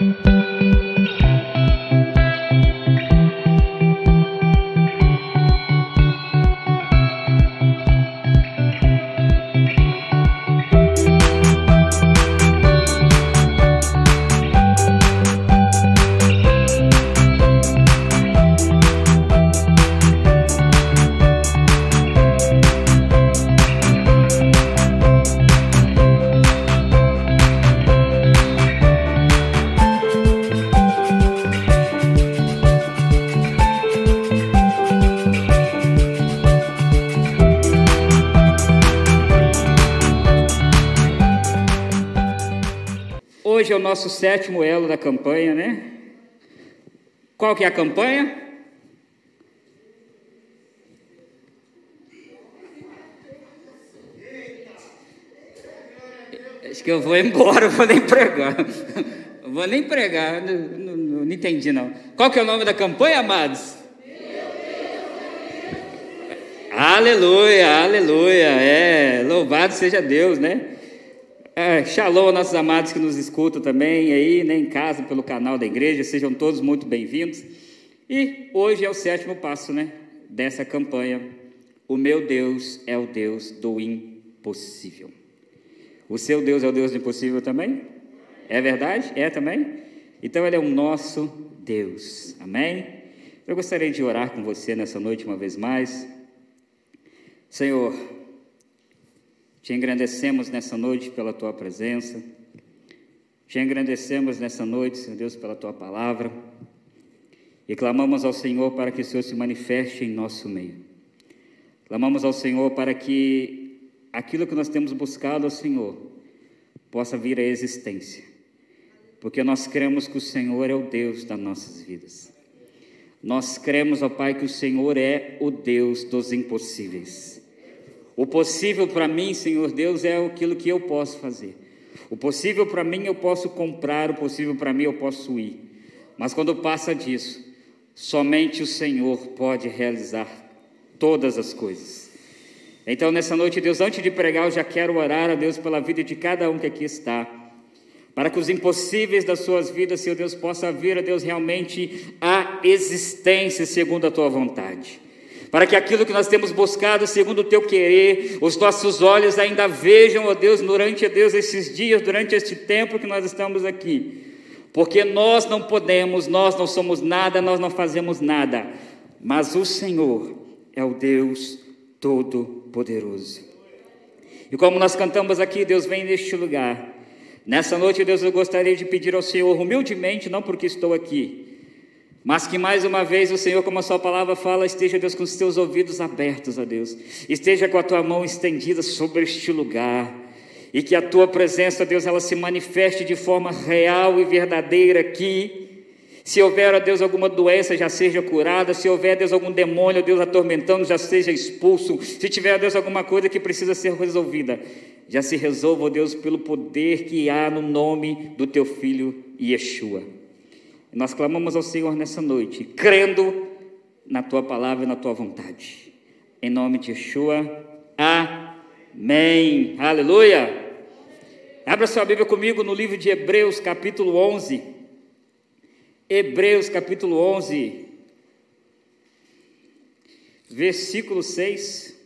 Hoje é nosso sétimo elo da campanha, né? Qual que é a campanha? Acho que eu vou embora, eu vou nem pregar. Eu vou nem pregar, não, não, não entendi não. Qual que é o nome da campanha, amados? Aleluia, aleluia, é, louvado seja Deus, né? É, shalom aos nossos amados que nos escutam também aí, né, em casa, pelo canal da igreja, sejam todos muito bem-vindos. E hoje é o sétimo passo, né, dessa campanha. O meu Deus é o Deus do impossível. O seu Deus é o Deus do impossível também? É verdade? É também? Então ele é o nosso Deus. Amém? Eu gostaria de orar com você nessa noite uma vez mais. Senhor, te engrandecemos nessa noite pela tua presença. Te engrandecemos nessa noite, Senhor Deus, pela tua palavra. E clamamos ao Senhor para que o Senhor se manifeste em nosso meio. Clamamos ao Senhor para que aquilo que nós temos buscado ao Senhor possa vir à existência. Porque nós cremos que o Senhor é o Deus das nossas vidas. Nós cremos, ó Pai, que o Senhor é o Deus dos impossíveis. O possível para mim, Senhor Deus, é aquilo que eu posso fazer. O possível para mim eu posso comprar, o possível para mim eu posso ir. Mas quando passa disso, somente o Senhor pode realizar todas as coisas. Então, nessa noite, Deus, antes de pregar, eu já quero orar a Deus pela vida de cada um que aqui está. Para que os impossíveis das suas vidas, Senhor Deus, possa vir a Deus realmente a existência segundo a tua vontade para que aquilo que nós temos buscado segundo o teu querer, os nossos olhos ainda vejam, ó Deus, durante, Deus, esses dias, durante este tempo que nós estamos aqui. Porque nós não podemos, nós não somos nada, nós não fazemos nada, mas o Senhor é o Deus Todo-Poderoso. E como nós cantamos aqui, Deus vem neste lugar. Nessa noite, Deus, eu gostaria de pedir ao Senhor humildemente, não porque estou aqui, mas que mais uma vez o Senhor, como a sua palavra fala, esteja, Deus, com os teus ouvidos abertos, a Deus. Esteja com a tua mão estendida sobre este lugar. E que a tua presença, Deus, ela se manifeste de forma real e verdadeira aqui. Se houver, ó Deus, alguma doença, já seja curada. Se houver, Deus, algum demônio, Deus, atormentando, já seja expulso. Se tiver, Deus, alguma coisa que precisa ser resolvida, já se resolva, ó Deus, pelo poder que há no nome do teu filho Yeshua. Nós clamamos ao Senhor nessa noite, crendo na tua palavra e na tua vontade. Em nome de Yeshua, amém. Aleluia. Abra sua Bíblia comigo no livro de Hebreus, capítulo 11. Hebreus, capítulo 11, versículo 6.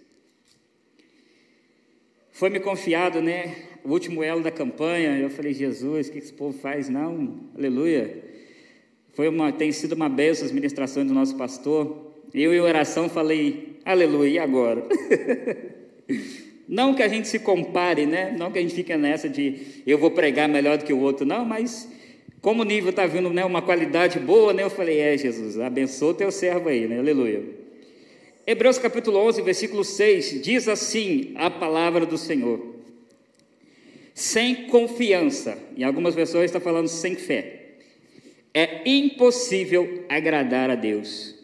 Foi me confiado, né? O último elo da campanha. Eu falei, Jesus, o que esse povo faz? Não, aleluia. Foi uma, tem sido uma bênção as ministrações do nosso pastor. Eu, em oração, falei, aleluia, e agora? não que a gente se compare, né? Não que a gente fique nessa de eu vou pregar melhor do que o outro, não, mas como o nível está vindo, né, uma qualidade boa, né? Eu falei, é, Jesus, abençoa o teu servo aí, né? Aleluia. Hebreus capítulo 11, versículo 6, diz assim a palavra do Senhor. Sem confiança, em algumas versões está falando sem fé é impossível agradar a Deus,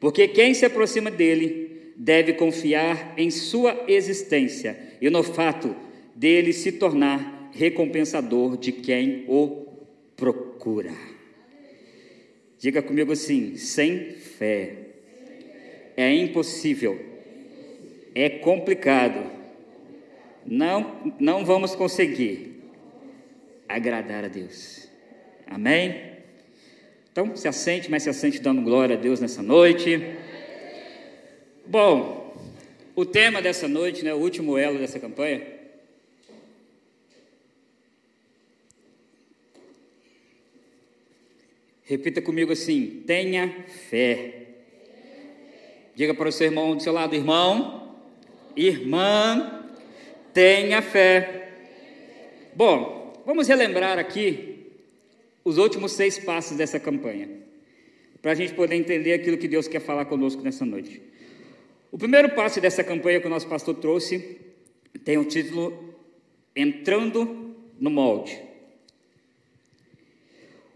porque quem se aproxima dele deve confiar em sua existência e no fato dele se tornar recompensador de quem o procura. Diga comigo assim: sem fé é impossível, é complicado, não, não vamos conseguir agradar a Deus. Amém? Então, se assente, mas se assente dando glória a Deus nessa noite. Bom, o tema dessa noite, né, o último elo dessa campanha, Repita comigo assim: tenha fé. Diga para o seu irmão do seu lado, irmão, irmã, tenha fé. Bom, vamos relembrar aqui os últimos seis passos dessa campanha, para a gente poder entender aquilo que Deus quer falar conosco nessa noite. O primeiro passo dessa campanha que o nosso pastor trouxe tem o título Entrando no Molde.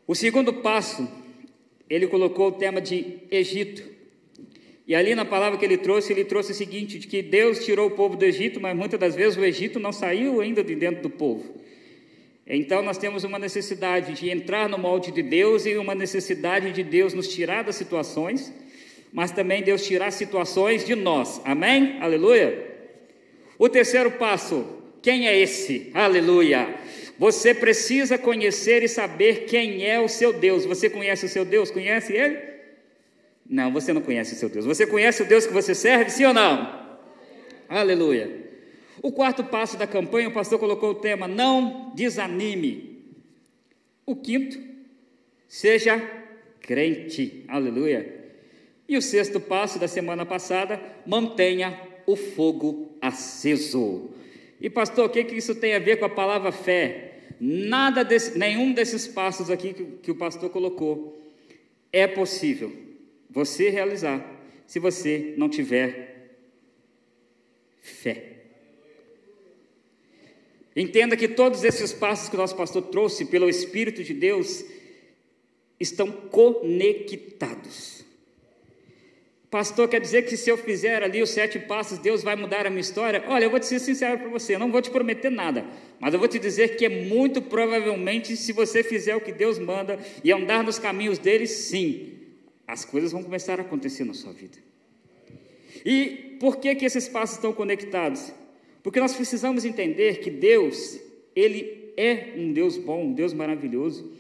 O segundo passo, ele colocou o tema de Egito. E ali na palavra que ele trouxe, ele trouxe o seguinte: de que Deus tirou o povo do Egito, mas muitas das vezes o Egito não saiu ainda de dentro do povo. Então nós temos uma necessidade de entrar no molde de Deus e uma necessidade de Deus nos tirar das situações, mas também Deus tirar situações de nós. Amém? Aleluia. O terceiro passo, quem é esse? Aleluia. Você precisa conhecer e saber quem é o seu Deus. Você conhece o seu Deus? Conhece ele? Não, você não conhece o seu Deus. Você conhece o Deus que você serve, sim ou não? Aleluia. O quarto passo da campanha, o pastor colocou o tema: não desanime. O quinto, seja crente. Aleluia. E o sexto passo da semana passada, mantenha o fogo aceso. E pastor, o que, que isso tem a ver com a palavra fé? Nada desse, nenhum desses passos aqui que, que o pastor colocou é possível você realizar se você não tiver fé. Entenda que todos esses passos que o nosso pastor trouxe pelo Espírito de Deus estão conectados. Pastor, quer dizer que se eu fizer ali os sete passos, Deus vai mudar a minha história? Olha, eu vou te ser sincero para você, eu não vou te prometer nada, mas eu vou te dizer que é muito provavelmente, se você fizer o que Deus manda e andar nos caminhos dele, sim, as coisas vão começar a acontecer na sua vida. E por que, que esses passos estão conectados? Porque nós precisamos entender que Deus, Ele é um Deus bom, um Deus maravilhoso,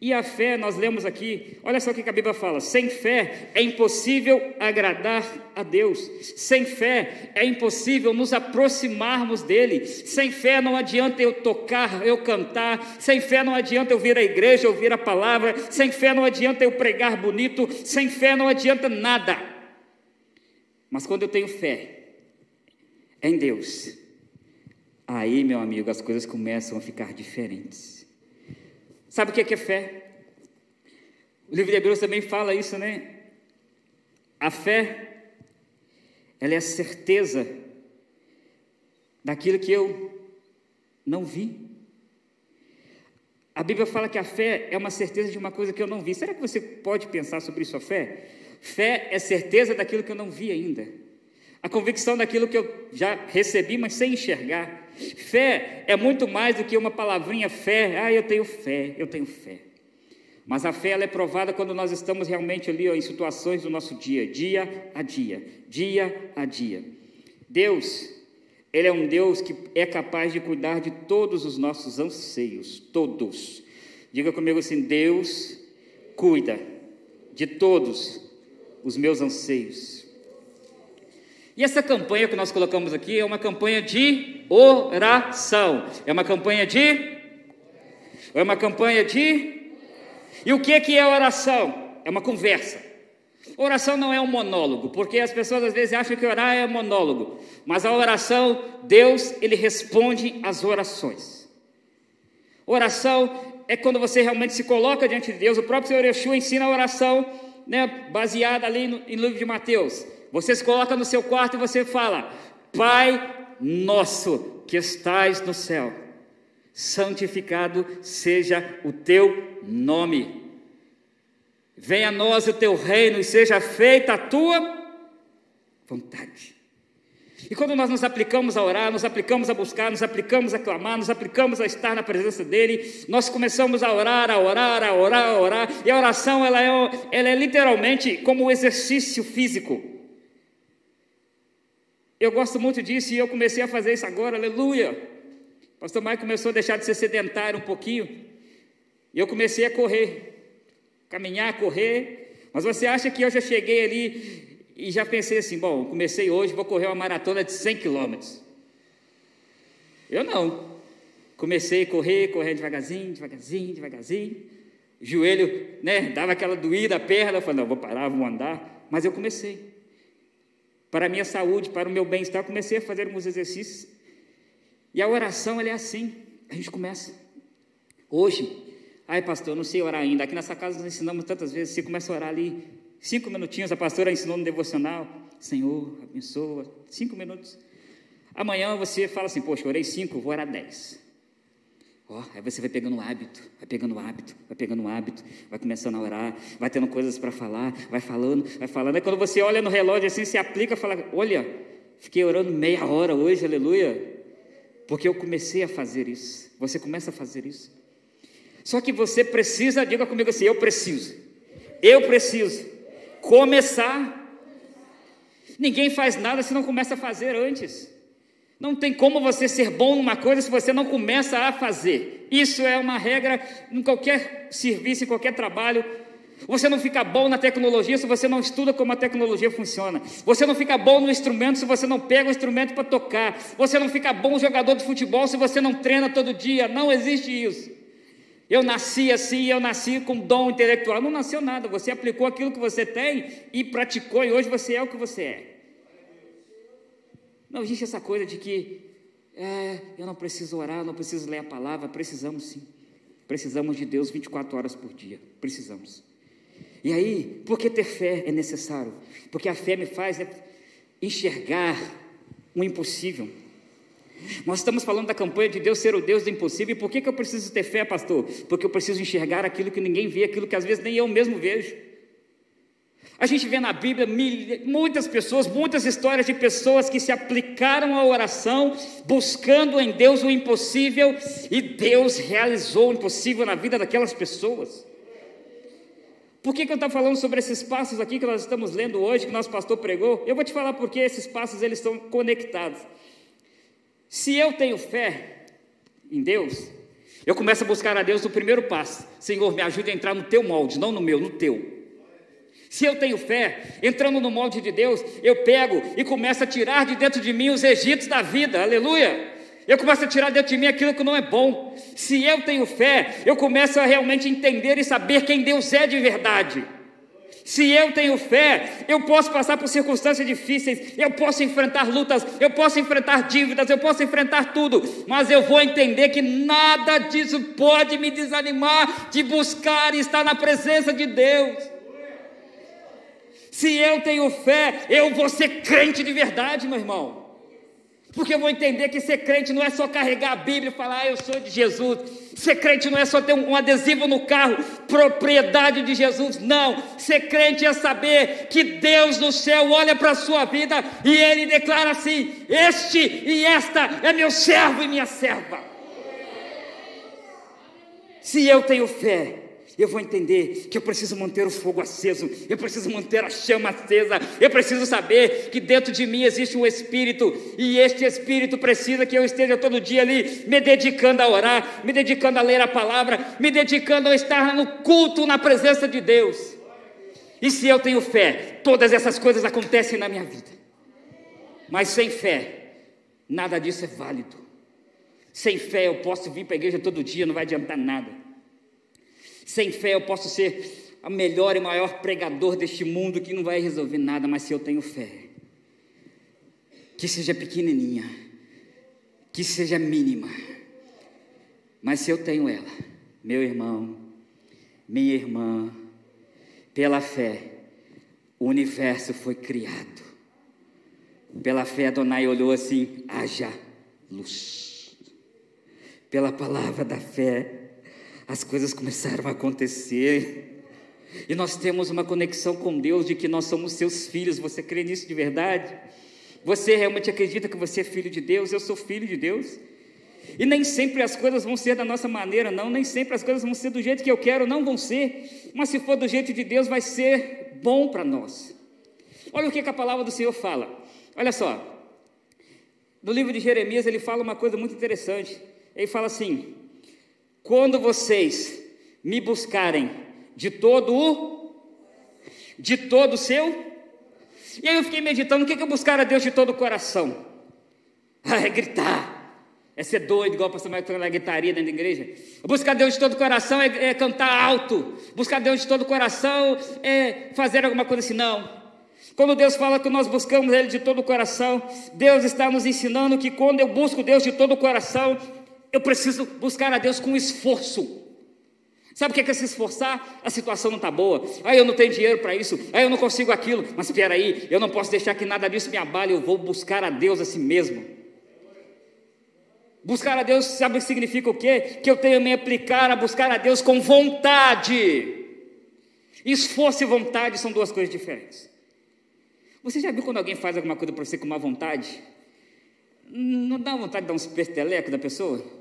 e a fé, nós lemos aqui, olha só o que a Bíblia fala: sem fé é impossível agradar a Deus, sem fé é impossível nos aproximarmos dEle, sem fé não adianta eu tocar, eu cantar, sem fé não adianta eu vir à igreja, ouvir a palavra, sem fé não adianta eu pregar bonito, sem fé não adianta nada. Mas quando eu tenho fé em Deus, aí, meu amigo, as coisas começam a ficar diferentes. Sabe o que é, que é fé? O livro de Hebreus também fala isso, né? A fé, ela é a certeza daquilo que eu não vi. A Bíblia fala que a fé é uma certeza de uma coisa que eu não vi. Será que você pode pensar sobre isso, a fé? Fé é certeza daquilo que eu não vi ainda. A convicção daquilo que eu já recebi, mas sem enxergar. Fé é muito mais do que uma palavrinha fé. Ah, eu tenho fé, eu tenho fé. Mas a fé ela é provada quando nós estamos realmente ali ó, em situações do nosso dia, dia a dia, dia a dia. Deus, Ele é um Deus que é capaz de cuidar de todos os nossos anseios, todos. Diga comigo assim: Deus cuida de todos os meus anseios. E essa campanha que nós colocamos aqui é uma campanha de oração. É uma campanha de. É uma campanha de. E o que é que é oração? É uma conversa. Oração não é um monólogo, porque as pessoas às vezes acham que orar é monólogo, mas a oração, Deus, ele responde às orações. Oração é quando você realmente se coloca diante de Deus. O próprio Senhor Yeshua ensina a oração, né, baseada ali no, no livro de Mateus. Você se coloca no seu quarto e você fala: Pai nosso que estais no céu, santificado seja o teu nome. Venha a nós o teu reino e seja feita a tua vontade. E quando nós nos aplicamos a orar, nos aplicamos a buscar, nos aplicamos a clamar, nos aplicamos a estar na presença dEle, nós começamos a orar, a orar, a orar, a orar, e a oração ela é, ela é literalmente como um exercício físico. Eu gosto muito disso e eu comecei a fazer isso agora, aleluia. Pastor Maio começou a deixar de ser sedentário um pouquinho. E eu comecei a correr, caminhar, correr. Mas você acha que eu já cheguei ali e já pensei assim: bom, comecei hoje, vou correr uma maratona de 100 quilômetros. Eu não. Comecei a correr, correr devagarzinho, devagarzinho, devagarzinho. Joelho, né, dava aquela doída, a perna. Eu falei: não, vou parar, vou andar. Mas eu comecei. Para a minha saúde, para o meu bem-estar, comecei a fazer alguns exercícios. E a oração, é assim. A gente começa. Hoje, ai pastor, eu não sei orar ainda. Aqui nessa casa nós ensinamos tantas vezes. Você começa a orar ali, cinco minutinhos. A pastora ensinou no devocional. Senhor, abençoa. Cinco minutos. Amanhã você fala assim, poxa, orei cinco, vou orar dez. Oh, aí você vai pegando o hábito, vai pegando o hábito, vai pegando o hábito, vai começando a orar, vai tendo coisas para falar, vai falando, vai falando. Aí quando você olha no relógio assim, se aplica, fala: Olha, fiquei orando meia hora hoje, aleluia, porque eu comecei a fazer isso. Você começa a fazer isso. Só que você precisa, diga comigo assim: Eu preciso, eu preciso começar. Ninguém faz nada se não começa a fazer antes. Não tem como você ser bom numa coisa se você não começa a fazer. Isso é uma regra em qualquer serviço, em qualquer trabalho. Você não fica bom na tecnologia se você não estuda como a tecnologia funciona. Você não fica bom no instrumento se você não pega o instrumento para tocar. Você não fica bom jogador de futebol se você não treina todo dia. Não existe isso. Eu nasci assim, eu nasci com dom intelectual. Não nasceu nada. Você aplicou aquilo que você tem e praticou, e hoje você é o que você é. Não existe essa coisa de que é, eu não preciso orar, não preciso ler a palavra. Precisamos sim. Precisamos de Deus 24 horas por dia. Precisamos. E aí, por que ter fé é necessário? Porque a fé me faz né, enxergar o impossível. Nós estamos falando da campanha de Deus ser o Deus do impossível. E por que, que eu preciso ter fé, pastor? Porque eu preciso enxergar aquilo que ninguém vê, aquilo que às vezes nem eu mesmo vejo. A gente vê na Bíblia muitas pessoas, muitas histórias de pessoas que se aplicaram à oração, buscando em Deus o impossível, e Deus realizou o impossível na vida daquelas pessoas. Por que, que eu estou falando sobre esses passos aqui que nós estamos lendo hoje, que nosso pastor pregou? Eu vou te falar porque esses passos eles estão conectados. Se eu tenho fé em Deus, eu começo a buscar a Deus no primeiro passo. Senhor, me ajude a entrar no teu molde, não no meu, no teu. Se eu tenho fé, entrando no molde de Deus, eu pego e começo a tirar de dentro de mim os egitos da vida, aleluia. Eu começo a tirar dentro de mim aquilo que não é bom. Se eu tenho fé, eu começo a realmente entender e saber quem Deus é de verdade. Se eu tenho fé, eu posso passar por circunstâncias difíceis, eu posso enfrentar lutas, eu posso enfrentar dívidas, eu posso enfrentar tudo, mas eu vou entender que nada disso pode me desanimar de buscar e estar na presença de Deus. Se eu tenho fé, eu vou ser crente de verdade, meu irmão. Porque eu vou entender que ser crente não é só carregar a Bíblia e falar, ah, eu sou de Jesus. Ser crente não é só ter um adesivo no carro, propriedade de Jesus. Não. Ser crente é saber que Deus no céu olha para a sua vida e Ele declara assim: Este e esta é meu servo e minha serva. Se eu tenho fé, eu vou entender que eu preciso manter o fogo aceso, eu preciso manter a chama acesa, eu preciso saber que dentro de mim existe um espírito e este espírito precisa que eu esteja todo dia ali me dedicando a orar, me dedicando a ler a palavra, me dedicando a estar no culto na presença de Deus. E se eu tenho fé, todas essas coisas acontecem na minha vida. Mas sem fé, nada disso é válido. Sem fé eu posso vir para a igreja todo dia, não vai adiantar nada. Sem fé eu posso ser o melhor e maior pregador deste mundo que não vai resolver nada, mas se eu tenho fé, que seja pequenininha, que seja mínima, mas se eu tenho ela, meu irmão, minha irmã, pela fé, o universo foi criado. Pela fé, Adonai olhou assim: haja luz. Pela palavra da fé, as coisas começaram a acontecer. E nós temos uma conexão com Deus de que nós somos seus filhos. Você crê nisso de verdade? Você realmente acredita que você é filho de Deus? Eu sou filho de Deus. E nem sempre as coisas vão ser da nossa maneira, não. Nem sempre as coisas vão ser do jeito que eu quero, não vão ser. Mas se for do jeito de Deus, vai ser bom para nós. Olha o que, que a palavra do Senhor fala. Olha só. No livro de Jeremias, ele fala uma coisa muito interessante. Ele fala assim: quando vocês me buscarem de todo o de todo o seu. E aí eu fiquei meditando, o que é buscar a Deus de todo o coração? Ah, é gritar. É ser doido, igual o pastor Michael falou na guitarria dentro da igreja. Buscar Deus de todo o coração é, é, cantar alto. Buscar Deus de todo o coração é fazer alguma coisa assim. Não. Quando Deus fala que nós buscamos Ele de todo o coração, Deus está nos ensinando que quando eu busco Deus de todo o coração, eu preciso buscar a Deus com esforço. Sabe o que é, que é se esforçar? A situação não está boa. Aí eu não tenho dinheiro para isso. Aí eu não consigo aquilo. Mas espera aí, eu não posso deixar que nada disso me abale. Eu vou buscar a Deus a si mesmo. Buscar a Deus, sabe o que significa o quê? Que eu tenho que me aplicar a buscar a Deus com vontade. Esforço e vontade são duas coisas diferentes. Você já viu quando alguém faz alguma coisa para você com má vontade? Não dá vontade de dar uns pertelecos da pessoa?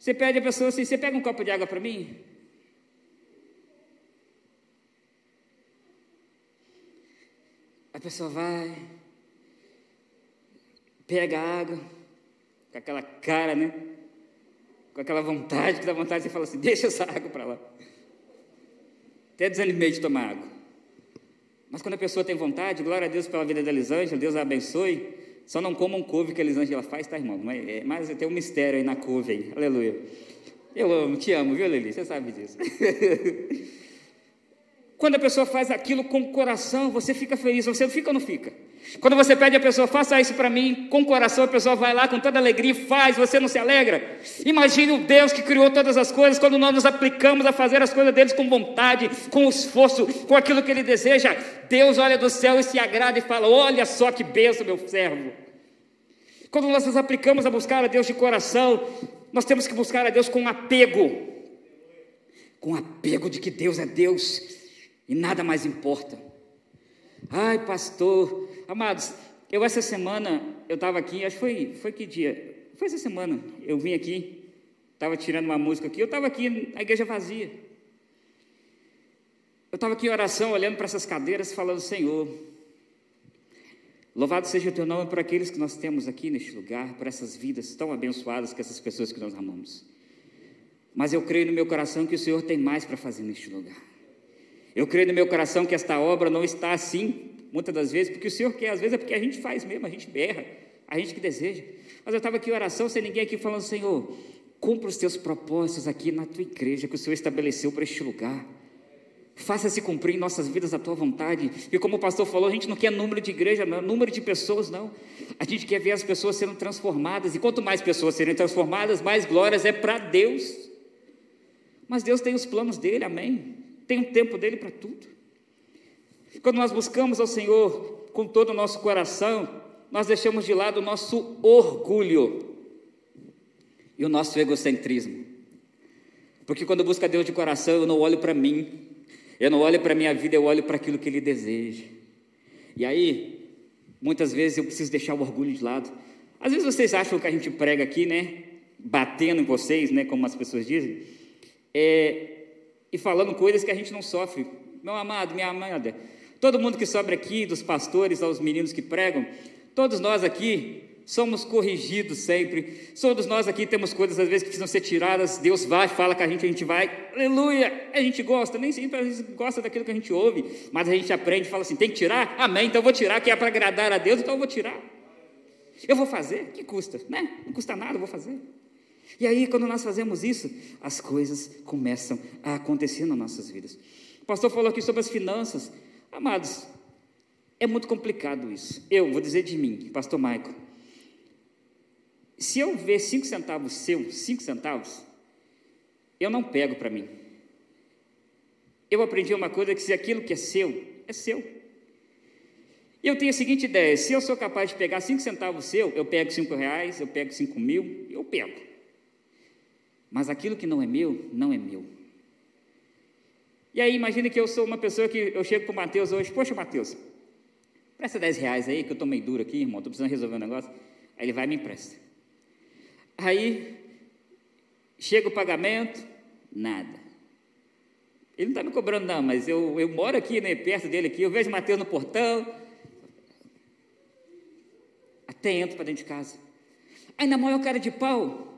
Você pede a pessoa assim: você pega um copo de água para mim? A pessoa vai, pega a água, com aquela cara, né? Com aquela vontade, que dá vontade, você fala assim: deixa essa água para lá. Até desanimei de tomar água. Mas quando a pessoa tem vontade, glória a Deus pela vida da Elisângela, Deus a abençoe. Só não comam couve que a Elisângela faz, tá, irmão? Mas, é, mas tem um mistério aí na couve aí. Aleluia. Eu amo, te amo, viu, Lili? Você sabe disso. Quando a pessoa faz aquilo com o coração, você fica feliz. Você fica ou não fica? Quando você pede a pessoa, faça isso para mim, com o coração, a pessoa vai lá com toda alegria e faz, você não se alegra? Imagine o Deus que criou todas as coisas, quando nós nos aplicamos a fazer as coisas deles com vontade, com esforço, com aquilo que ele deseja. Deus olha do céu e se agrada e fala: Olha só que benção, meu servo. Quando nós nos aplicamos a buscar a Deus de coração, nós temos que buscar a Deus com apego, com apego de que Deus é Deus e nada mais importa. Ai, pastor, amados, eu essa semana, eu estava aqui, acho que foi, foi que dia? Foi essa semana, eu vim aqui, estava tirando uma música aqui, eu estava aqui na igreja vazia. Eu estava aqui em oração, olhando para essas cadeiras, falando, Senhor, louvado seja o teu nome por aqueles que nós temos aqui neste lugar, por essas vidas tão abençoadas que essas pessoas que nós amamos. Mas eu creio no meu coração que o Senhor tem mais para fazer neste lugar. Eu creio no meu coração que esta obra não está assim, muitas das vezes, porque o Senhor quer, às vezes é porque a gente faz mesmo, a gente berra, a gente que deseja. Mas eu estava aqui em oração, sem ninguém aqui falando, Senhor, cumpra os teus propósitos aqui na tua igreja que o Senhor estabeleceu para este lugar. Faça-se cumprir em nossas vidas a tua vontade. E como o pastor falou, a gente não quer número de igreja, não, número de pessoas, não. A gente quer ver as pessoas sendo transformadas. E quanto mais pessoas serem transformadas, mais glórias é para Deus. Mas Deus tem os planos dele, amém tem um tempo dele para tudo. Quando nós buscamos ao Senhor com todo o nosso coração, nós deixamos de lado o nosso orgulho e o nosso egocentrismo. Porque quando eu busco a Deus de coração, eu não olho para mim, eu não olho para a minha vida, eu olho para aquilo que Ele deseja. E aí, muitas vezes eu preciso deixar o orgulho de lado. Às vezes vocês acham que a gente prega aqui, né? Batendo em vocês, né? Como as pessoas dizem. É, e falando coisas que a gente não sofre. Meu amado, minha amada, todo mundo que sobra aqui, dos pastores aos meninos que pregam, todos nós aqui somos corrigidos sempre. Todos nós aqui temos coisas às vezes que precisam ser tiradas. Deus vai, fala com a gente, a gente vai, aleluia. A gente gosta, nem sempre a gente gosta daquilo que a gente ouve, mas a gente aprende fala assim: tem que tirar? Amém, então eu vou tirar, que é para agradar a Deus, então eu vou tirar. Eu vou fazer, que custa, né? Não custa nada, eu vou fazer. E aí, quando nós fazemos isso, as coisas começam a acontecer nas nossas vidas. O pastor falou aqui sobre as finanças. Amados, é muito complicado isso. Eu vou dizer de mim, pastor Maico. Se eu ver cinco centavos seu, cinco centavos, eu não pego para mim. Eu aprendi uma coisa que se aquilo que é seu, é seu. Eu tenho a seguinte ideia: se eu sou capaz de pegar cinco centavos seu, eu pego cinco reais, eu pego cinco mil, eu pego. Mas aquilo que não é meu, não é meu. E aí, imagine que eu sou uma pessoa que eu chego para o Mateus hoje, poxa, Mateus, presta 10 reais aí, que eu estou meio duro aqui, irmão, estou precisando resolver um negócio. Aí ele vai e me empresta. Aí, chega o pagamento, nada. Ele não está me cobrando, não, mas eu, eu moro aqui, né, perto dele aqui, eu vejo Mateus no portão, até entro para dentro de casa. Aí, na maior cara de pau,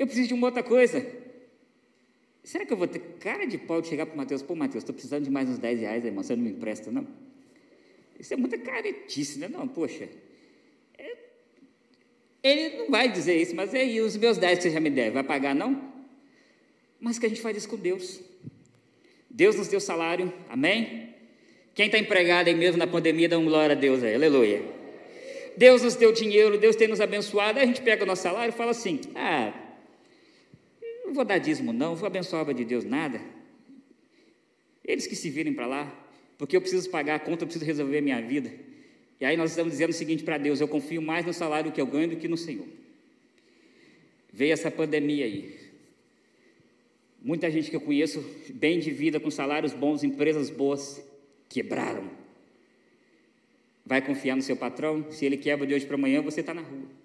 eu preciso de uma outra coisa. Será que eu vou ter cara de pau de chegar para o Mateus? Pô, Mateus, estou precisando de mais uns 10 reais, irmão, você não me empresta, não? Isso é muita caretice, né? Não, poxa. É... Ele não vai dizer isso, mas aí, os meus 10 que você já me deve, vai pagar, não? Mas que a gente faz isso com Deus. Deus nos deu salário, amém? Quem está empregado aí mesmo na pandemia, dá um glória a Deus aí, aleluia. Deus nos deu dinheiro, Deus tem nos abençoado, aí a gente pega o nosso salário e fala assim: ah, não vou dar dízimo, não, vou abençoar a obra de Deus, nada. Eles que se virem para lá, porque eu preciso pagar a conta, eu preciso resolver a minha vida. E aí nós estamos dizendo o seguinte para Deus: eu confio mais no salário que eu ganho do que no Senhor. Veio essa pandemia aí. Muita gente que eu conheço, bem de vida, com salários bons, empresas boas, quebraram. Vai confiar no seu patrão? Se ele quebra de hoje para amanhã, você está na rua.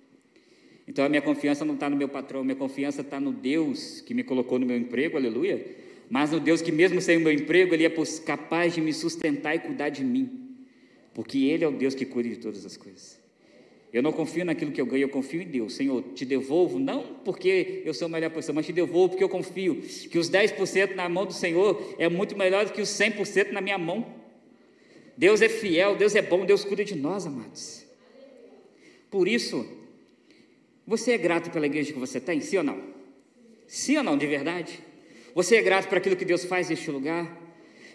Então a minha confiança não está no meu patrão, minha confiança está no Deus que me colocou no meu emprego, aleluia. Mas no Deus que, mesmo sem o meu emprego, Ele é capaz de me sustentar e cuidar de mim. Porque Ele é o Deus que cuida de todas as coisas. Eu não confio naquilo que eu ganho, eu confio em Deus. Senhor, te devolvo, não porque eu sou a melhor pessoa, mas te devolvo porque eu confio que os 10% na mão do Senhor é muito melhor do que os 100% na minha mão. Deus é fiel, Deus é bom, Deus cuida de nós, amados. Por isso, você é grato pela igreja que você tem, sim ou não? Sim ou não, de verdade? Você é grato por aquilo que Deus faz neste lugar?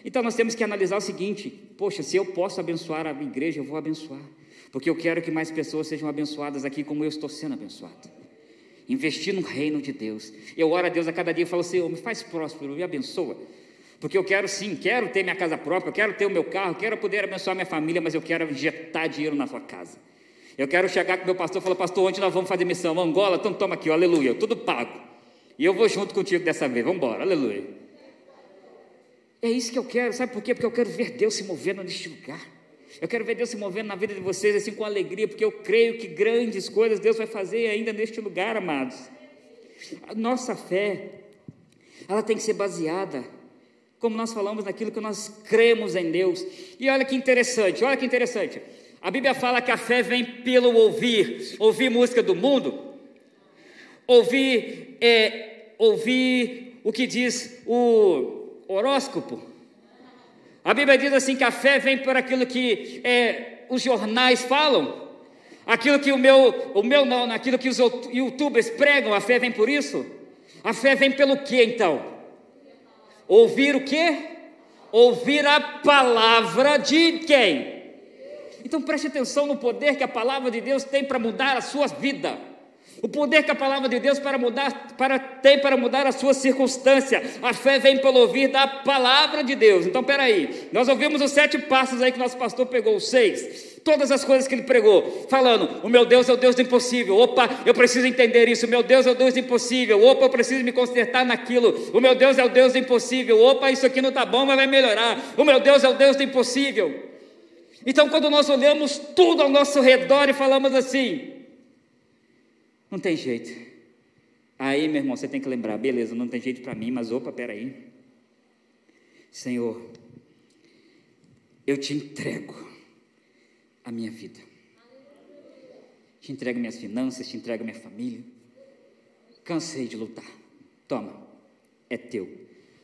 Então nós temos que analisar o seguinte: poxa, se eu posso abençoar a igreja, eu vou abençoar porque eu quero que mais pessoas sejam abençoadas aqui como eu estou sendo abençoado. Investir no reino de Deus. Eu oro a Deus a cada dia e falo, Senhor, me faz próspero, me abençoa. Porque eu quero sim, quero ter minha casa própria, eu quero ter o meu carro, quero poder abençoar minha família, mas eu quero injetar dinheiro na sua casa. Eu quero chegar com meu pastor e falar, pastor, onde nós vamos fazer missão? Angola? Então toma aqui, ó, aleluia, tudo pago. E eu vou junto contigo dessa vez, vamos embora, aleluia. É isso que eu quero, sabe por quê? Porque eu quero ver Deus se movendo neste lugar. Eu quero ver Deus se movendo na vida de vocês assim com alegria, porque eu creio que grandes coisas Deus vai fazer ainda neste lugar, amados. A nossa fé, ela tem que ser baseada, como nós falamos, naquilo que nós cremos em Deus. E olha que interessante, olha que interessante. A Bíblia fala que a fé vem pelo ouvir, ouvir música do mundo, ouvir, é, ouvir o que diz o horóscopo. A Bíblia diz assim que a fé vem por aquilo que é, os jornais falam, aquilo que o meu, o meu não, aquilo que os youtubers pregam, a fé vem por isso? A fé vem pelo que então? Ouvir o que? Ouvir a palavra de quem? Então preste atenção no poder que a palavra de Deus tem para mudar a sua vida. O poder que a palavra de Deus para mudar, para, tem para mudar a sua circunstância. A fé vem pelo ouvir da palavra de Deus. Então, peraí, nós ouvimos os sete passos aí que nosso pastor pegou, os seis. Todas as coisas que ele pregou, falando: o meu Deus é o Deus do impossível. Opa, eu preciso entender isso. O meu Deus é o Deus do impossível. Opa, eu preciso me consertar naquilo. O meu Deus é o Deus do impossível. Opa, isso aqui não está bom, mas vai melhorar. O meu Deus é o Deus do impossível. Então, quando nós olhamos tudo ao nosso redor e falamos assim: não tem jeito. Aí, meu irmão, você tem que lembrar, beleza, não tem jeito para mim, mas opa, peraí. Senhor, eu te entrego a minha vida. Te entrego minhas finanças, te entrego minha família. Cansei de lutar. Toma, é teu.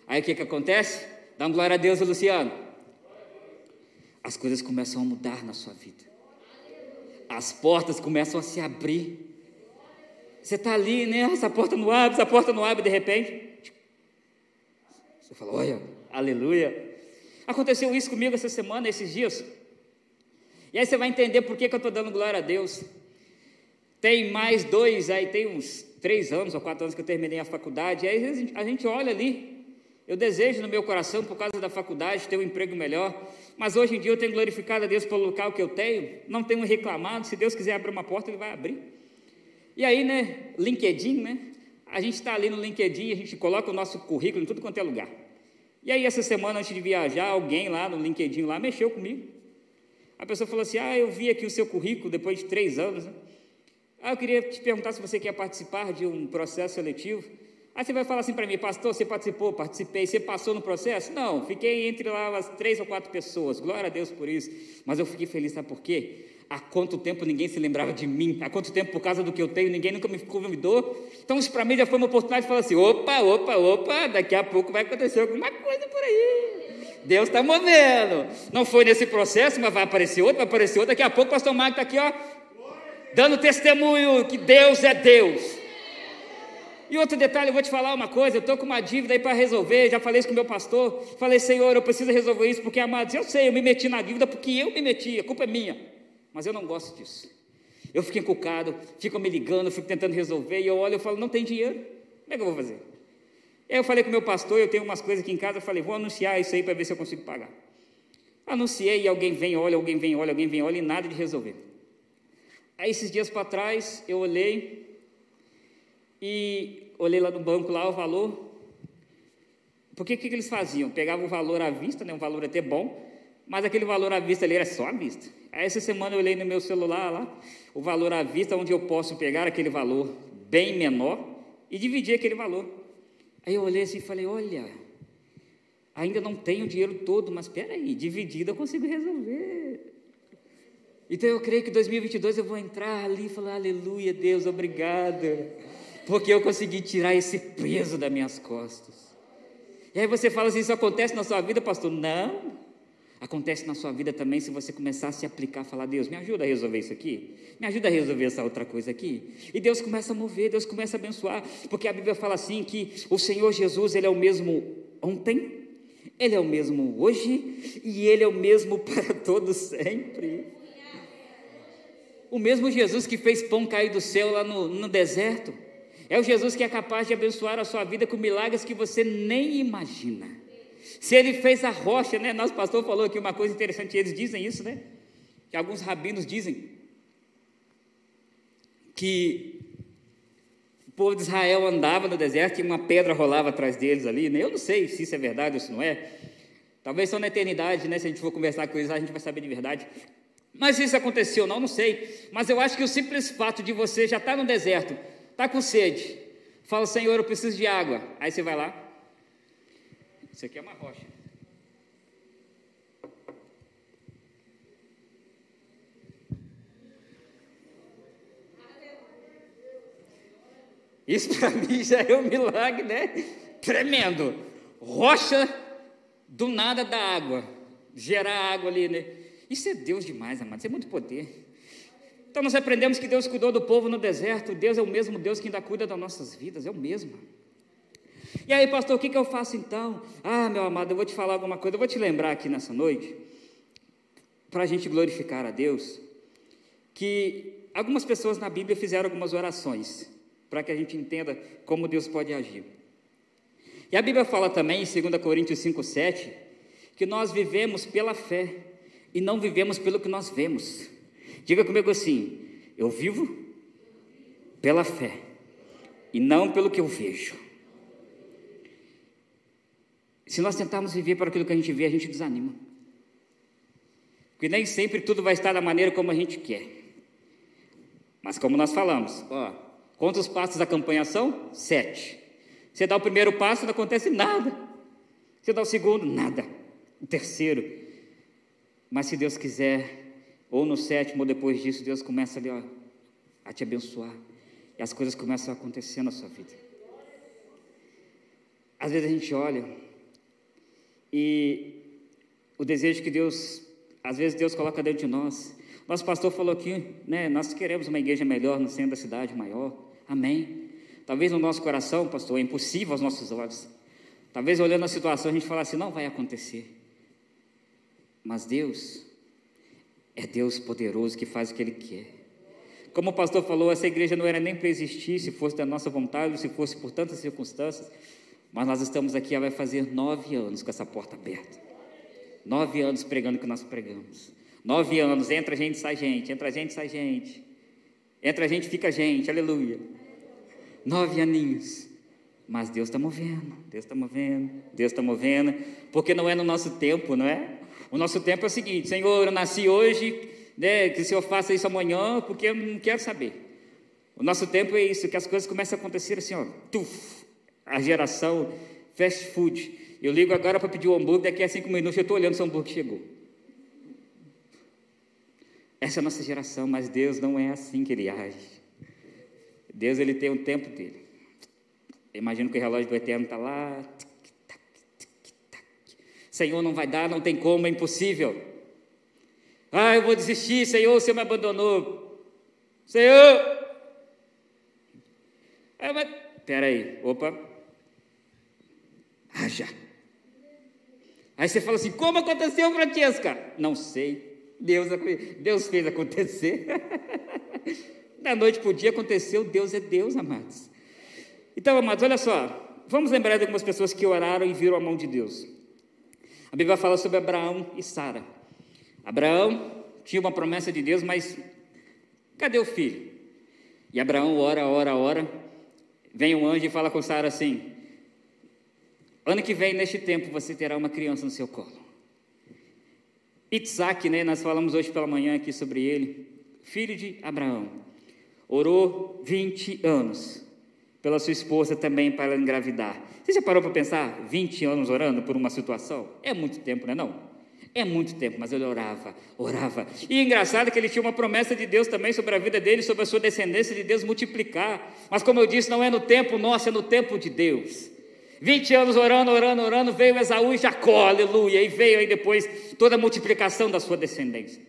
Aí o que, que acontece? Dá uma glória a Deus, Luciano. As coisas começam a mudar na sua vida. As portas começam a se abrir. Você está ali, né? Essa porta não abre, essa porta não abre, de repente. Você fala, olha, aleluia. Aconteceu isso comigo essa semana, esses dias. E aí você vai entender por que, que eu estou dando glória a Deus. Tem mais dois, aí tem uns três anos ou quatro anos que eu terminei a faculdade. E aí a gente olha ali. Eu desejo no meu coração, por causa da faculdade, ter um emprego melhor. Mas hoje em dia eu tenho glorificado a Deus pelo local que eu tenho. Não tenho reclamado. Se Deus quiser abrir uma porta, Ele vai abrir. E aí, né, LinkedIn, né? A gente está ali no LinkedIn, a gente coloca o nosso currículo em tudo quanto é lugar. E aí, essa semana, antes de viajar, alguém lá no LinkedIn lá mexeu comigo. A pessoa falou assim: Ah, eu vi aqui o seu currículo depois de três anos. Né? Ah, eu queria te perguntar se você quer participar de um processo seletivo. Aí você vai falar assim para mim, pastor, você participou, participei, você passou no processo? Não, fiquei entre lá as três ou quatro pessoas, glória a Deus por isso. Mas eu fiquei feliz, sabe por quê? Há quanto tempo ninguém se lembrava de mim? Há quanto tempo, por causa do que eu tenho, ninguém nunca me convidou? Então, isso para mim já foi uma oportunidade de falar assim: opa, opa, opa, daqui a pouco vai acontecer alguma coisa por aí. Deus está movendo. Não foi nesse processo, mas vai aparecer outro, vai aparecer outro. Daqui a pouco o pastor Marco está aqui, ó, dando testemunho que Deus é Deus. E outro detalhe, eu vou te falar uma coisa, eu estou com uma dívida aí para resolver, já falei isso com o meu pastor, falei, Senhor, eu preciso resolver isso, porque, amados, eu sei, eu me meti na dívida porque eu me meti, a culpa é minha, mas eu não gosto disso. Eu fico encucado, fico me ligando, fico tentando resolver, e eu olho e falo, não tem dinheiro, como é que eu vou fazer? Aí eu falei com o meu pastor, eu tenho umas coisas aqui em casa, eu falei, vou anunciar isso aí para ver se eu consigo pagar. Anunciei e alguém vem, olha, alguém vem, olha, alguém vem, olha, e nada de resolver. Aí esses dias para trás, eu olhei, e olhei lá no banco lá o valor. Porque o que, que eles faziam? Pegavam o valor à vista, né, um valor até bom, mas aquele valor à vista ali era só à vista. Aí essa semana eu olhei no meu celular lá, o valor à vista, onde eu posso pegar aquele valor bem menor e dividir aquele valor. Aí eu olhei assim e falei: olha, ainda não tenho o dinheiro todo, mas espera aí, dividido eu consigo resolver. Então eu creio que 2022 eu vou entrar ali e falar: aleluia, Deus, obrigado porque eu consegui tirar esse peso das minhas costas. E aí você fala assim: isso acontece na sua vida, pastor? Não. Acontece na sua vida também se você começar a se aplicar, falar: Deus, me ajuda a resolver isso aqui, me ajuda a resolver essa outra coisa aqui. E Deus começa a mover, Deus começa a abençoar, porque a Bíblia fala assim: que o Senhor Jesus, Ele é o mesmo ontem, Ele é o mesmo hoje e Ele é o mesmo para todos sempre. O mesmo Jesus que fez pão cair do céu lá no, no deserto. É o Jesus que é capaz de abençoar a sua vida com milagres que você nem imagina. Se ele fez a rocha, né? Nosso pastor falou aqui uma coisa interessante, eles dizem isso, né? Que alguns rabinos dizem que o povo de Israel andava no deserto e uma pedra rolava atrás deles ali, né? Eu não sei se isso é verdade ou se não é. Talvez só na eternidade, né? Se a gente for conversar com eles, a gente vai saber de verdade. Mas se isso aconteceu não, não sei. Mas eu acho que o simples fato de você já estar no deserto, Está com sede. Fala, Senhor, eu preciso de água. Aí você vai lá. Isso aqui é uma rocha. Isso para mim já é um milagre, né? Tremendo. Rocha do nada da água. Gerar água ali, né? Isso é Deus demais, amado. Isso é muito poder. Então nós aprendemos que Deus cuidou do povo no deserto, Deus é o mesmo Deus que ainda cuida das nossas vidas, é o mesmo. E aí, pastor, o que, que eu faço então? Ah, meu amado, eu vou te falar alguma coisa, eu vou te lembrar aqui nessa noite, para a gente glorificar a Deus, que algumas pessoas na Bíblia fizeram algumas orações, para que a gente entenda como Deus pode agir. E a Bíblia fala também, em 2 Coríntios 5, 7, que nós vivemos pela fé e não vivemos pelo que nós vemos. Diga comigo assim: eu vivo pela fé e não pelo que eu vejo. Se nós tentarmos viver para aquilo que a gente vê, a gente desanima. Porque nem sempre tudo vai estar da maneira como a gente quer. Mas como nós falamos, ó, quantos passos da campanha são? Sete. Você dá o primeiro passo, não acontece nada. Você dá o segundo, nada. O terceiro. Mas se Deus quiser, ou no sétimo, ou depois disso, Deus começa ali, ó, a te abençoar. E as coisas começam a acontecer na sua vida. Às vezes a gente olha e o desejo que Deus, às vezes Deus coloca dentro de nós. Nosso pastor falou aqui, né? Nós queremos uma igreja melhor no centro da cidade, maior. Amém. Talvez no nosso coração, pastor, é impossível aos nossos olhos. Talvez olhando a situação a gente falasse, não vai acontecer. Mas Deus, é Deus poderoso que faz o que Ele quer. Como o pastor falou, essa igreja não era nem para existir se fosse da nossa vontade, se fosse por tantas circunstâncias, mas nós estamos aqui, vai fazer nove anos com essa porta aberta. Nove anos pregando o que nós pregamos. Nove anos, entra gente, sai gente, entra gente, sai gente. Entra gente, fica gente, aleluia. Nove aninhos. Mas Deus está movendo, Deus está movendo, Deus está movendo, porque não é no nosso tempo, não é? O nosso tempo é o seguinte: Senhor, eu nasci hoje, né, que o Senhor faça isso amanhã, porque eu não quero saber. O nosso tempo é isso, que as coisas começam a acontecer assim, ó, tuf, a geração fast food. Eu ligo agora para pedir o hambúrguer, daqui a cinco minutos eu estou olhando se o hambúrguer chegou. Essa é a nossa geração, mas Deus não é assim que Ele age. Deus ele tem um tempo dele. Imagino que o relógio do Eterno está lá. Senhor, não vai dar, não tem como, é impossível. Ah, eu vou desistir, Senhor, o Senhor me abandonou. Senhor! Ah, mas, peraí, opa. Haja. Aí você fala assim: como aconteceu, Francesca? Não sei. Deus, Deus fez acontecer. Da noite para o dia aconteceu, Deus é Deus, amados. Então, amados, olha só. Vamos lembrar de algumas pessoas que oraram e viram a mão de Deus. A Bíblia fala sobre Abraão e Sara. Abraão tinha uma promessa de Deus, mas cadê o filho? E Abraão ora, ora, ora. Vem um anjo e fala com Sara assim: Ano que vem, neste tempo, você terá uma criança no seu colo. Isaac, né, nós falamos hoje pela manhã aqui sobre ele, filho de Abraão, orou 20 anos pela sua esposa também para ela engravidar. Você já parou para pensar 20 anos orando por uma situação? É muito tempo, não é não? É muito tempo, mas ele orava, orava. E engraçado que ele tinha uma promessa de Deus também sobre a vida dele, sobre a sua descendência, de Deus multiplicar. Mas como eu disse, não é no tempo nosso, é no tempo de Deus. 20 anos orando, orando, orando, veio Esaú e Jacó, aleluia, e veio aí depois toda a multiplicação da sua descendência.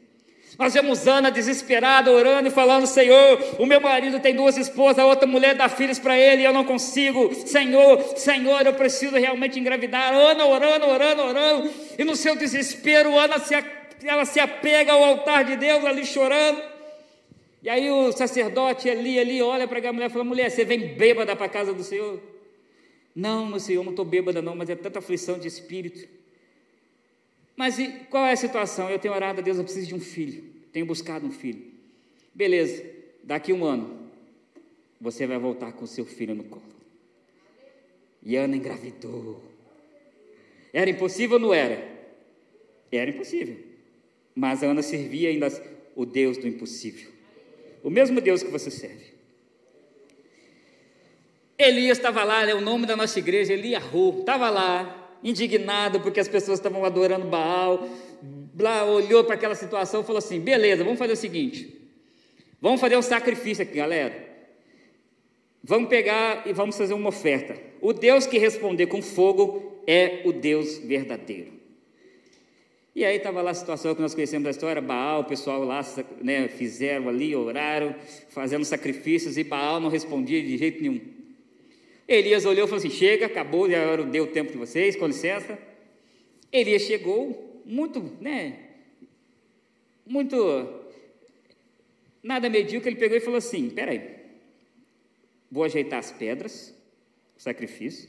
Nós vemos Ana desesperada, orando e falando: Senhor, o meu marido tem duas esposas, a outra mulher dá filhos para ele e eu não consigo. Senhor, Senhor, eu preciso realmente engravidar. Ana orando, orando, orando, e no seu desespero, Ana se, ela se apega ao altar de Deus ali chorando. E aí o sacerdote ali, ali olha para a mulher e fala: Mulher, você vem bêbada para a casa do Senhor? Não, meu Senhor, não estou bêbada, não, mas é tanta aflição de espírito. Mas qual é a situação? Eu tenho orado a Deus, eu preciso de um filho. Tenho buscado um filho. Beleza, daqui um ano, você vai voltar com seu filho no colo. E Ana engravidou. Era impossível ou não era? Era impossível. Mas Ana servia ainda o Deus do impossível. O mesmo Deus que você serve. Elias estava lá, é o nome da nossa igreja, Eliahu, estava lá, indignado porque as pessoas estavam adorando Baal, lá olhou para aquela situação e falou assim: beleza, vamos fazer o seguinte, vamos fazer um sacrifício aqui, galera. Vamos pegar e vamos fazer uma oferta. O Deus que responder com fogo é o Deus verdadeiro. E aí estava lá a situação que nós conhecemos da história, Baal, o pessoal lá né, fizeram ali, oraram, fazendo sacrifícios, e Baal não respondia de jeito nenhum. Elias olhou e falou assim: chega, acabou, já deu o tempo de vocês, com licença. Elias chegou, muito, né? Muito, nada medíocre, ele pegou e falou assim: peraí, vou ajeitar as pedras, o sacrifício.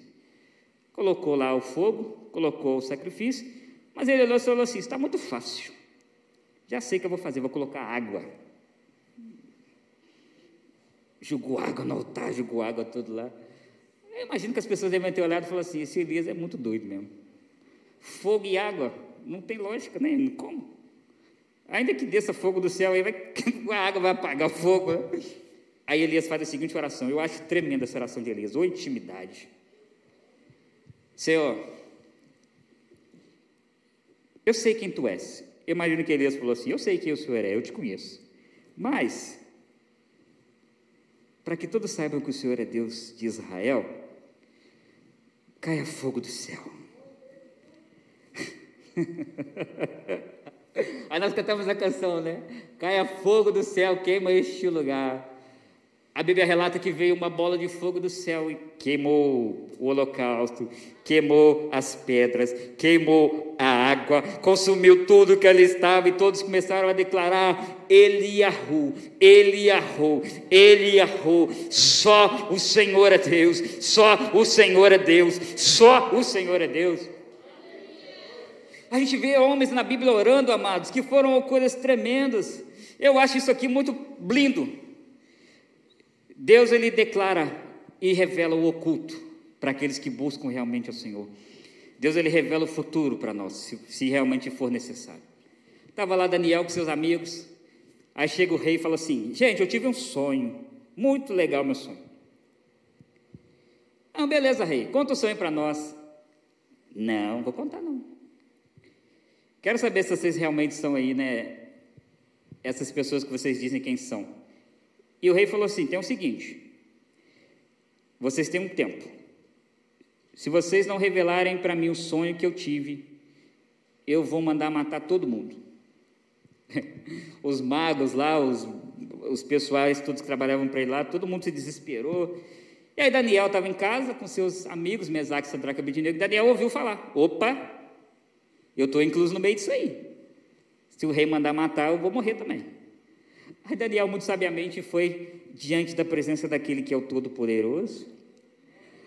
Colocou lá o fogo, colocou o sacrifício, mas ele olhou e falou assim: está muito fácil. Já sei o que eu vou fazer, vou colocar água. Jogou água no altar, jogou água tudo lá. Eu imagino que as pessoas devem ter olhado e falado assim: esse Elias é muito doido mesmo. Fogo e água, não tem lógica, nem né? como. Ainda que desça fogo do céu, aí vai, a água vai apagar o fogo. Né? Aí Elias faz a seguinte oração, eu acho tremenda essa oração de Elias, ou intimidade. Senhor, eu sei quem tu és. Eu imagino que Elias falou assim: Eu sei quem o Senhor é, eu te conheço. Mas, para que todos saibam que o Senhor é Deus de Israel, caia fogo do céu. Aí nós cantamos a canção, né? Caia fogo do céu, queima este lugar. A Bíblia relata que veio uma bola de fogo do céu e queimou o holocausto, queimou as pedras, queimou a água, consumiu tudo que ali estava e todos começaram a declarar: Eliahu, Eliahu, Eliahu, só o Senhor é Deus, só o Senhor é Deus, só o Senhor é Deus. A gente vê homens na Bíblia orando, amados, que foram coisas tremendas. Eu acho isso aqui muito lindo. Deus ele declara e revela o oculto para aqueles que buscam realmente o Senhor. Deus ele revela o futuro para nós, se, se, realmente for necessário. Estava lá Daniel com seus amigos, aí chega o rei e fala assim: Gente, eu tive um sonho, muito legal meu sonho. Não, beleza, rei, conta o sonho para nós. Não, vou contar não. Quero saber se vocês realmente estão aí, né? essas pessoas que vocês dizem quem são. E o rei falou assim: tem o seguinte, vocês têm um tempo. Se vocês não revelarem para mim o sonho que eu tive, eu vou mandar matar todo mundo. os magos lá, os, os pessoais, todos que trabalhavam para ele lá, todo mundo se desesperou. E aí Daniel estava em casa com seus amigos, Mesaque, Sadraque e Abednego, e Daniel ouviu falar, opa, eu estou incluso no meio disso aí. Se o rei mandar matar, eu vou morrer também. Aí Daniel, muito sabiamente, foi diante da presença daquele que é o Todo-Poderoso.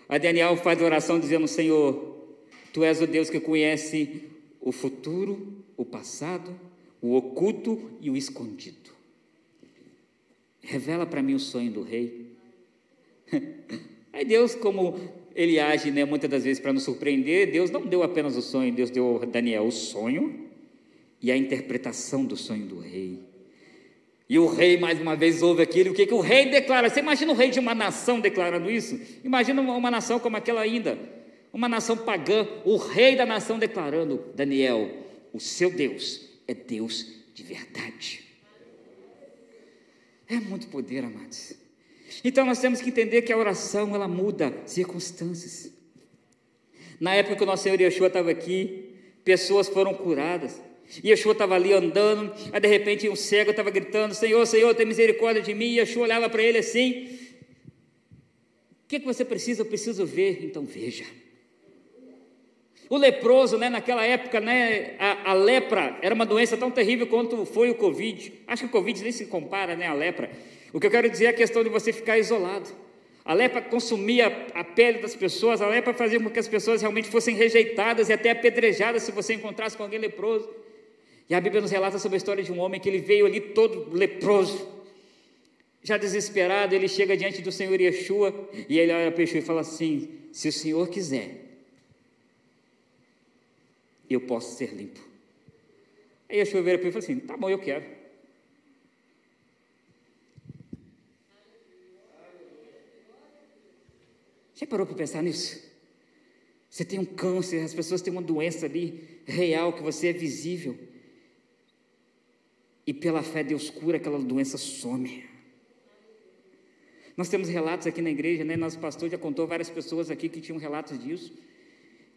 Aí Daniel faz oração dizendo: Senhor, tu és o Deus que conhece o futuro, o passado, o oculto e o escondido. Revela para mim o sonho do rei. Aí Deus, como ele age né, muitas das vezes para nos surpreender, Deus não deu apenas o sonho, Deus deu a Daniel o sonho e a interpretação do sonho do rei. E o rei, mais uma vez, ouve aquilo, o que, que o rei declara? Você imagina o rei de uma nação declarando isso? Imagina uma, nação como aquela ainda, uma nação pagã, o rei da nação declarando: Daniel, o seu Deus é Deus de verdade. É muito poder, amados. Então nós temos que entender que a oração ela muda circunstâncias. Na época que o nosso Senhor Yeshua estava aqui, pessoas foram curadas. E Yeshua estava ali andando, aí de repente um cego estava gritando: Senhor, Senhor, tem misericórdia de mim. E Yeshua olhava para ele assim: O que, que você precisa? Eu preciso ver. Então veja. O leproso, né, naquela época, né, a, a, lepra era uma doença tão terrível quanto foi o Covid. Acho que o Covid nem se compara né, à lepra. O que eu quero dizer é a questão de você ficar isolado. A lepra consumia a pele das pessoas, a lepra fazia com que as pessoas realmente fossem rejeitadas e até apedrejadas se você encontrasse com alguém leproso. E a Bíblia nos relata sobre a história de um homem que ele veio ali todo leproso, já desesperado, ele chega diante do Senhor Yeshua e ele olha para Yeshua e fala assim: Se o Senhor quiser, eu posso ser limpo. Aí Yeshua vira para ele e fala assim: Tá bom, eu quero. Já parou para pensar nisso? Você tem um câncer, as pessoas têm uma doença ali real, que você é visível. E pela fé Deus cura, aquela doença some. Nós temos relatos aqui na igreja, né? Nosso pastor já contou várias pessoas aqui que tinham relatos disso.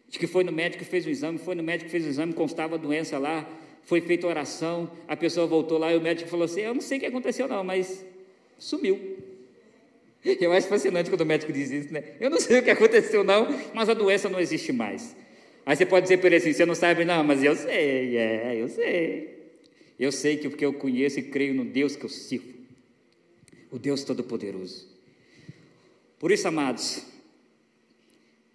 De que foi no médico fez o exame, foi no médico fez o exame, constava a doença lá, foi feita oração, a pessoa voltou lá e o médico falou assim: Eu não sei o que aconteceu, não, mas sumiu. Eu acho fascinante quando o médico diz isso, né? Eu não sei o que aconteceu, não, mas a doença não existe mais. Aí você pode dizer para ele assim: Você não sabe, não, mas eu sei, é, eu sei. Eu sei que porque eu conheço e creio no Deus que eu sirvo, o Deus Todo-Poderoso. Por isso, amados,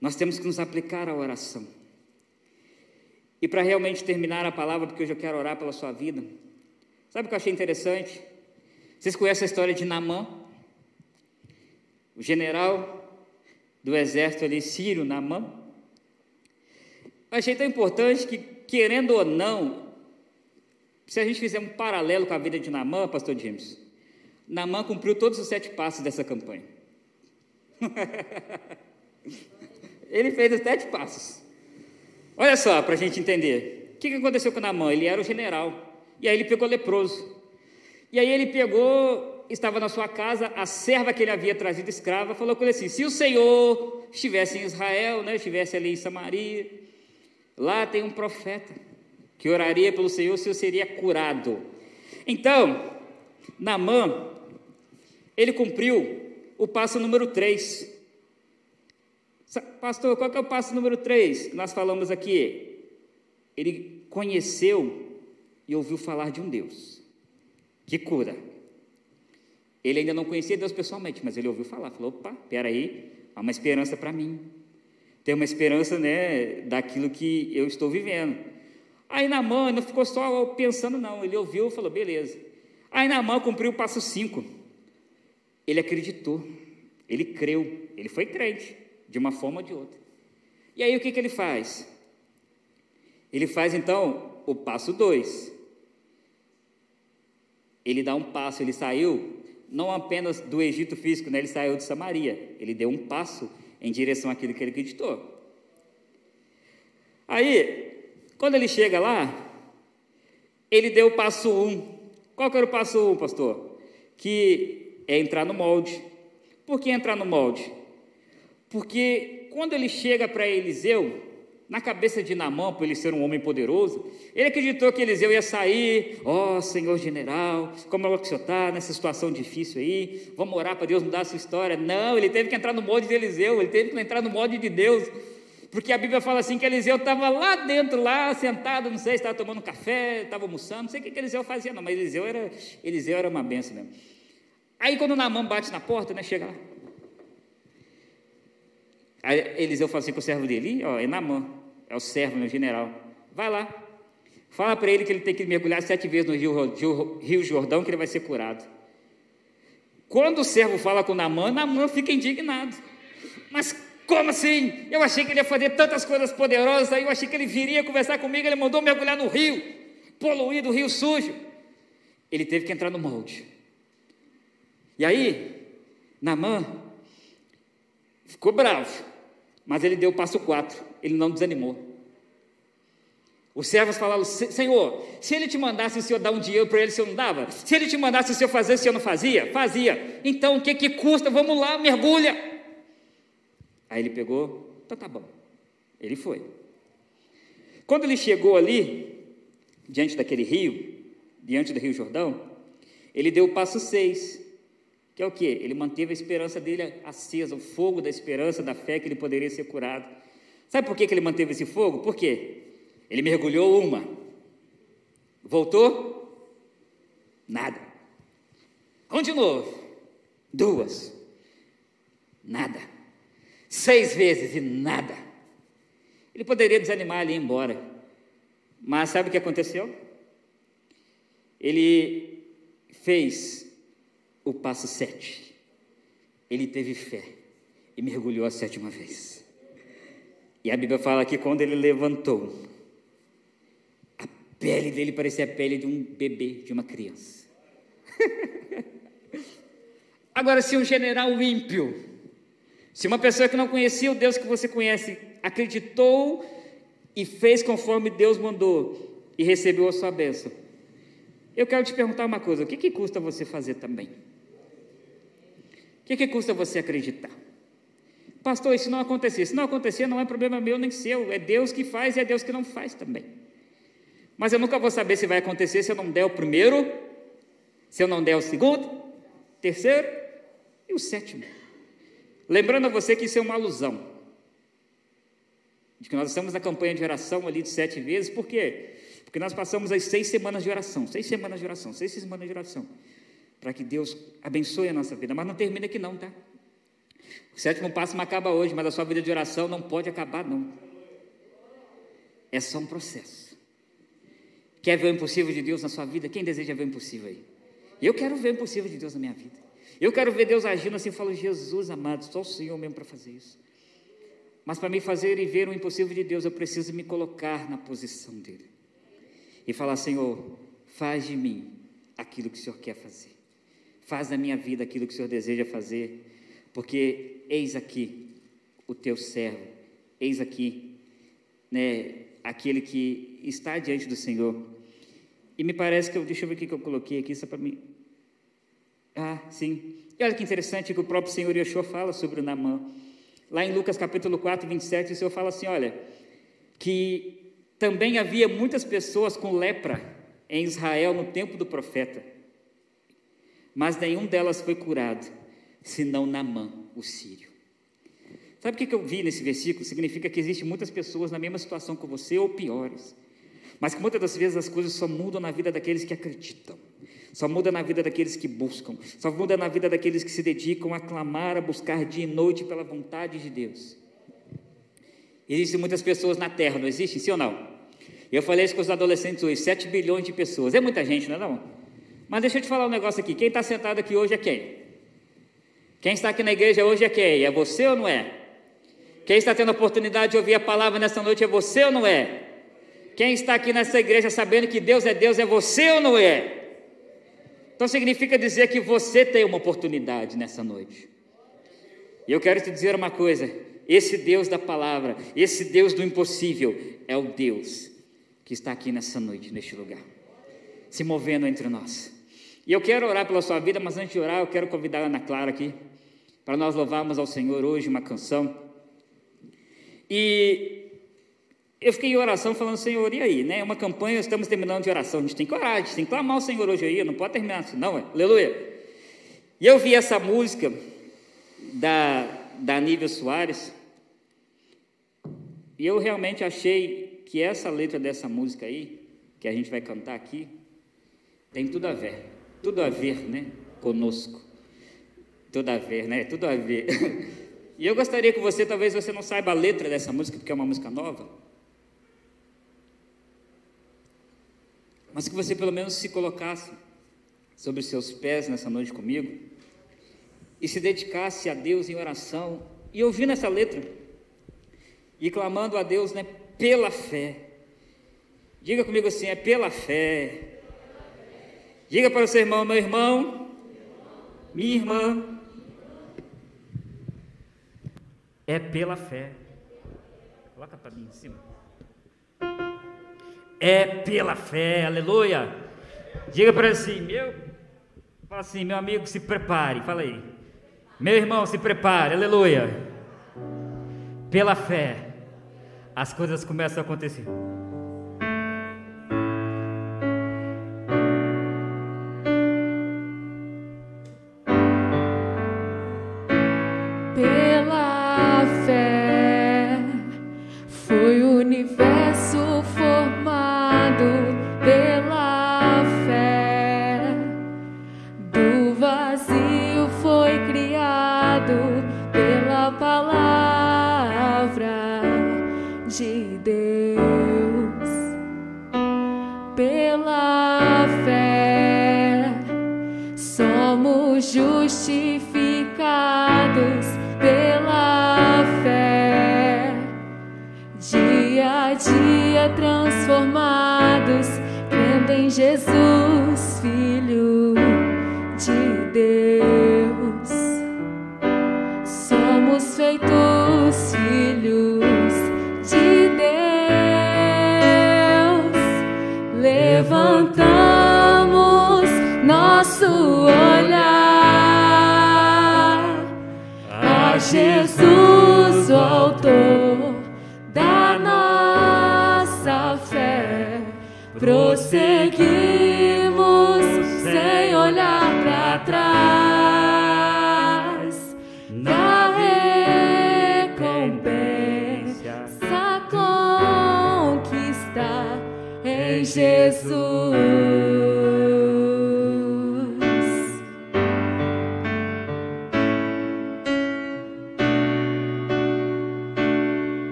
nós temos que nos aplicar à oração. E para realmente terminar a palavra, porque hoje eu quero orar pela sua vida, sabe o que eu achei interessante? Vocês conhecem a história de Namã? O general do exército ali, sírio, Namã. Eu achei tão importante que, querendo ou não, se a gente fizer um paralelo com a vida de Namã, pastor James, Namã cumpriu todos os sete passos dessa campanha. Ele fez os sete passos. Olha só, para a gente entender. O que, que aconteceu com Namã? Ele era o general. E aí ele pegou leproso. E aí ele pegou, estava na sua casa, a serva que ele havia trazido escrava, falou com ele assim: se o Senhor estivesse em Israel, né, estivesse ali em Samaria, lá tem um profeta que oraria pelo Senhor se eu seria curado. Então, Namã, ele cumpriu o passo número 3. Pastor, qual é o passo número 3 que nós falamos aqui? Ele conheceu e ouviu falar de um Deus que cura. Ele ainda não conhecia Deus pessoalmente, mas ele ouviu falar, falou, opa, peraí, há uma esperança para mim. Tem uma esperança, né, daquilo que eu estou vivendo. Aí Namã não ficou só pensando, não. Ele ouviu e falou, beleza. Aí Namã cumpriu o passo 5. Ele acreditou, ele creu, ele foi crente, de uma forma ou de outra. E aí o que, que ele faz? Ele faz então o passo 2. Ele dá um passo, ele saiu não apenas do Egito físico, né? ele saiu de Samaria. Ele deu um passo em direção àquilo que ele acreditou. Aí, quando ele chega lá, ele deu o passo um, Qual que era o passo um, pastor? Que é entrar no molde. Por que entrar no molde? Porque quando ele chega para Eliseu, na cabeça de Namã, por ele ser um homem poderoso, ele acreditou que Eliseu ia sair, ó oh, Senhor general, como é que o senhor está nessa situação difícil aí? Vamos orar para Deus mudar a sua história. Não, ele teve que entrar no molde de Eliseu, ele teve que entrar no molde de Deus. Porque a Bíblia fala assim que Eliseu estava lá dentro, lá sentado, não sei se estava tomando café, estava almoçando, não sei o que, Eliseu fazia, não, mas Eliseu era, Eliseu era uma benção mesmo. Aí quando Namã bate na porta, né, chega lá. Aí Eliseu fala assim com o servo dele, ó, é Namã é o servo, meu general. Vai lá. Fala para ele que ele tem que mergulhar sete vezes no rio, rio Jordão, que ele vai ser curado. Quando o servo fala com Namã, Namã fica indignado. Mas como assim? Eu achei que ele ia fazer tantas coisas poderosas, aí eu achei que ele viria conversar comigo, ele mandou mergulhar no rio, poluído, rio sujo. Ele teve que entrar no molde. E aí, Namã ficou bravo. Mas ele deu o passo 4, ele não desanimou. Os servos falaram: Senhor, se ele te mandasse o senhor dar um dinheiro para ele, o senhor não dava? Se ele te mandasse o senhor fazer, o senhor não fazia? Fazia. Então o que, que custa? Vamos lá, mergulha. Aí ele pegou, então tá bom. Ele foi. Quando ele chegou ali, diante daquele rio, diante do Rio Jordão, ele deu o passo 6. Que é o que? Ele manteve a esperança dele acesa, o fogo da esperança, da fé que ele poderia ser curado. Sabe por que, que ele manteve esse fogo? Por quê? Ele mergulhou uma, voltou, nada. Continuou, duas, nada. Seis vezes e nada. Ele poderia desanimar ali e ir embora. Mas sabe o que aconteceu? Ele fez o passo sete. Ele teve fé e mergulhou a sétima vez. E a Bíblia fala que quando ele levantou, a pele dele parecia a pele de um bebê, de uma criança. Agora, se um general ímpio, se uma pessoa que não conhecia o Deus que você conhece, acreditou e fez conforme Deus mandou e recebeu a sua bênção, eu quero te perguntar uma coisa: o que, que custa você fazer também? O que, que custa você acreditar? Pastor, isso não acontecer. Se não acontecer, não é problema meu nem seu. É Deus que faz e é Deus que não faz também. Mas eu nunca vou saber se vai acontecer se eu não der o primeiro, se eu não der o segundo, terceiro e o sétimo. Lembrando a você que isso é uma alusão. De que nós estamos na campanha de oração ali de sete vezes, por quê? Porque nós passamos as seis semanas de oração, seis semanas de oração, seis semanas de oração para que Deus abençoe a nossa vida. Mas não termina aqui não, tá? O sétimo passo não acaba hoje, mas a sua vida de oração não pode acabar não. É só um processo. Quer ver o impossível de Deus na sua vida? Quem deseja ver o impossível aí? Eu quero ver o impossível de Deus na minha vida. Eu quero ver Deus agindo assim, eu falo, Jesus amado, só o Senhor mesmo para fazer isso. Mas para me fazer e ver o impossível de Deus, eu preciso me colocar na posição dele. E falar, Senhor, faz de mim aquilo que o Senhor quer fazer. Faz na minha vida aquilo que o Senhor deseja fazer, porque eis aqui o teu servo, eis aqui, né, aquele que está diante do Senhor. E me parece que eu, deixa eu ver o que eu coloquei aqui, só para mim. Ah, sim. E olha que interessante que o próprio Senhor Yeshua fala sobre o Namã. Lá em Lucas capítulo 4, 27, o Senhor fala assim: olha, que também havia muitas pessoas com lepra em Israel no tempo do profeta mas nenhum delas foi curado, senão Namã, o sírio. Sabe o que eu vi nesse versículo? Significa que existem muitas pessoas na mesma situação que você ou piores, mas que muitas das vezes as coisas só mudam na vida daqueles que acreditam, só muda na vida daqueles que buscam, só muda na vida daqueles que se dedicam a clamar, a buscar dia e noite pela vontade de Deus. Existem muitas pessoas na terra, não existem? Sim ou não? Eu falei isso com os adolescentes hoje, 7 bilhões de pessoas. É muita gente, não é não? Mas deixa eu te falar um negócio aqui. Quem está sentado aqui hoje é quem? Quem está aqui na igreja hoje é quem? É você ou não é? Quem está tendo a oportunidade de ouvir a palavra nessa noite é você ou não é? Quem está aqui nessa igreja sabendo que Deus é Deus é você ou não é? Então significa dizer que você tem uma oportunidade nessa noite. E eu quero te dizer uma coisa: esse Deus da palavra, esse Deus do impossível, é o Deus que está aqui nessa noite, neste lugar, se movendo entre nós E eu quero orar pela sua vida, mas antes de orar, eu quero convidar a Ana Clara aqui para nós louvarmos ao Senhor hoje uma canção. E eu fiquei em oração falando, Senhor, e aí, né? Uma campanha, estamos terminando de oração, a gente tem que orar, a gente tem que clamar ao Senhor hoje aí, não pode terminar assim, não, aleluia. E eu vi essa música da, da Nívia Soares, e eu realmente achei que essa letra dessa música aí, que a gente vai cantar aqui, tem tudo a ver, tudo a ver, né, conosco. Tudo a ver, né? Tudo a ver. E eu gostaria que você, talvez você não saiba a letra dessa música, porque é uma música nova. Mas que você pelo menos se colocasse sobre seus pés nessa noite comigo e se dedicasse a Deus em oração e ouvindo essa letra e clamando a Deus, né, pela fé. Diga comigo assim, é pela fé. Diga para o seu irmão, meu irmão, minha irmã, é pela fé. Coloca para mim em cima. É pela fé, aleluia. Diga para assim, meu, fala assim, meu amigo, se prepare, fala aí. Meu irmão, se prepare, aleluia. Pela fé, as coisas começam a acontecer.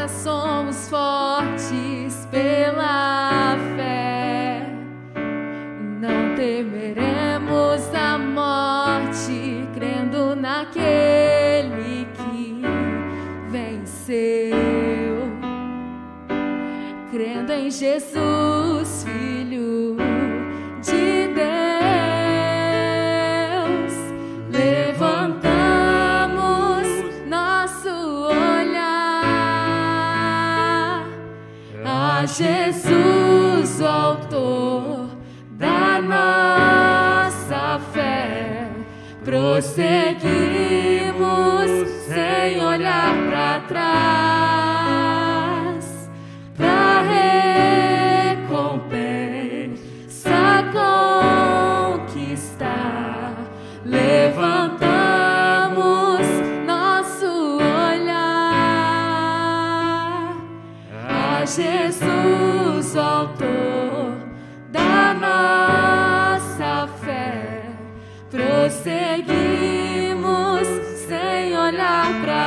casa somos fortes pela fé. Não temeremos a morte, crendo naquele que venceu. Crendo em Jesus. prosseguimos sem olhar para trás.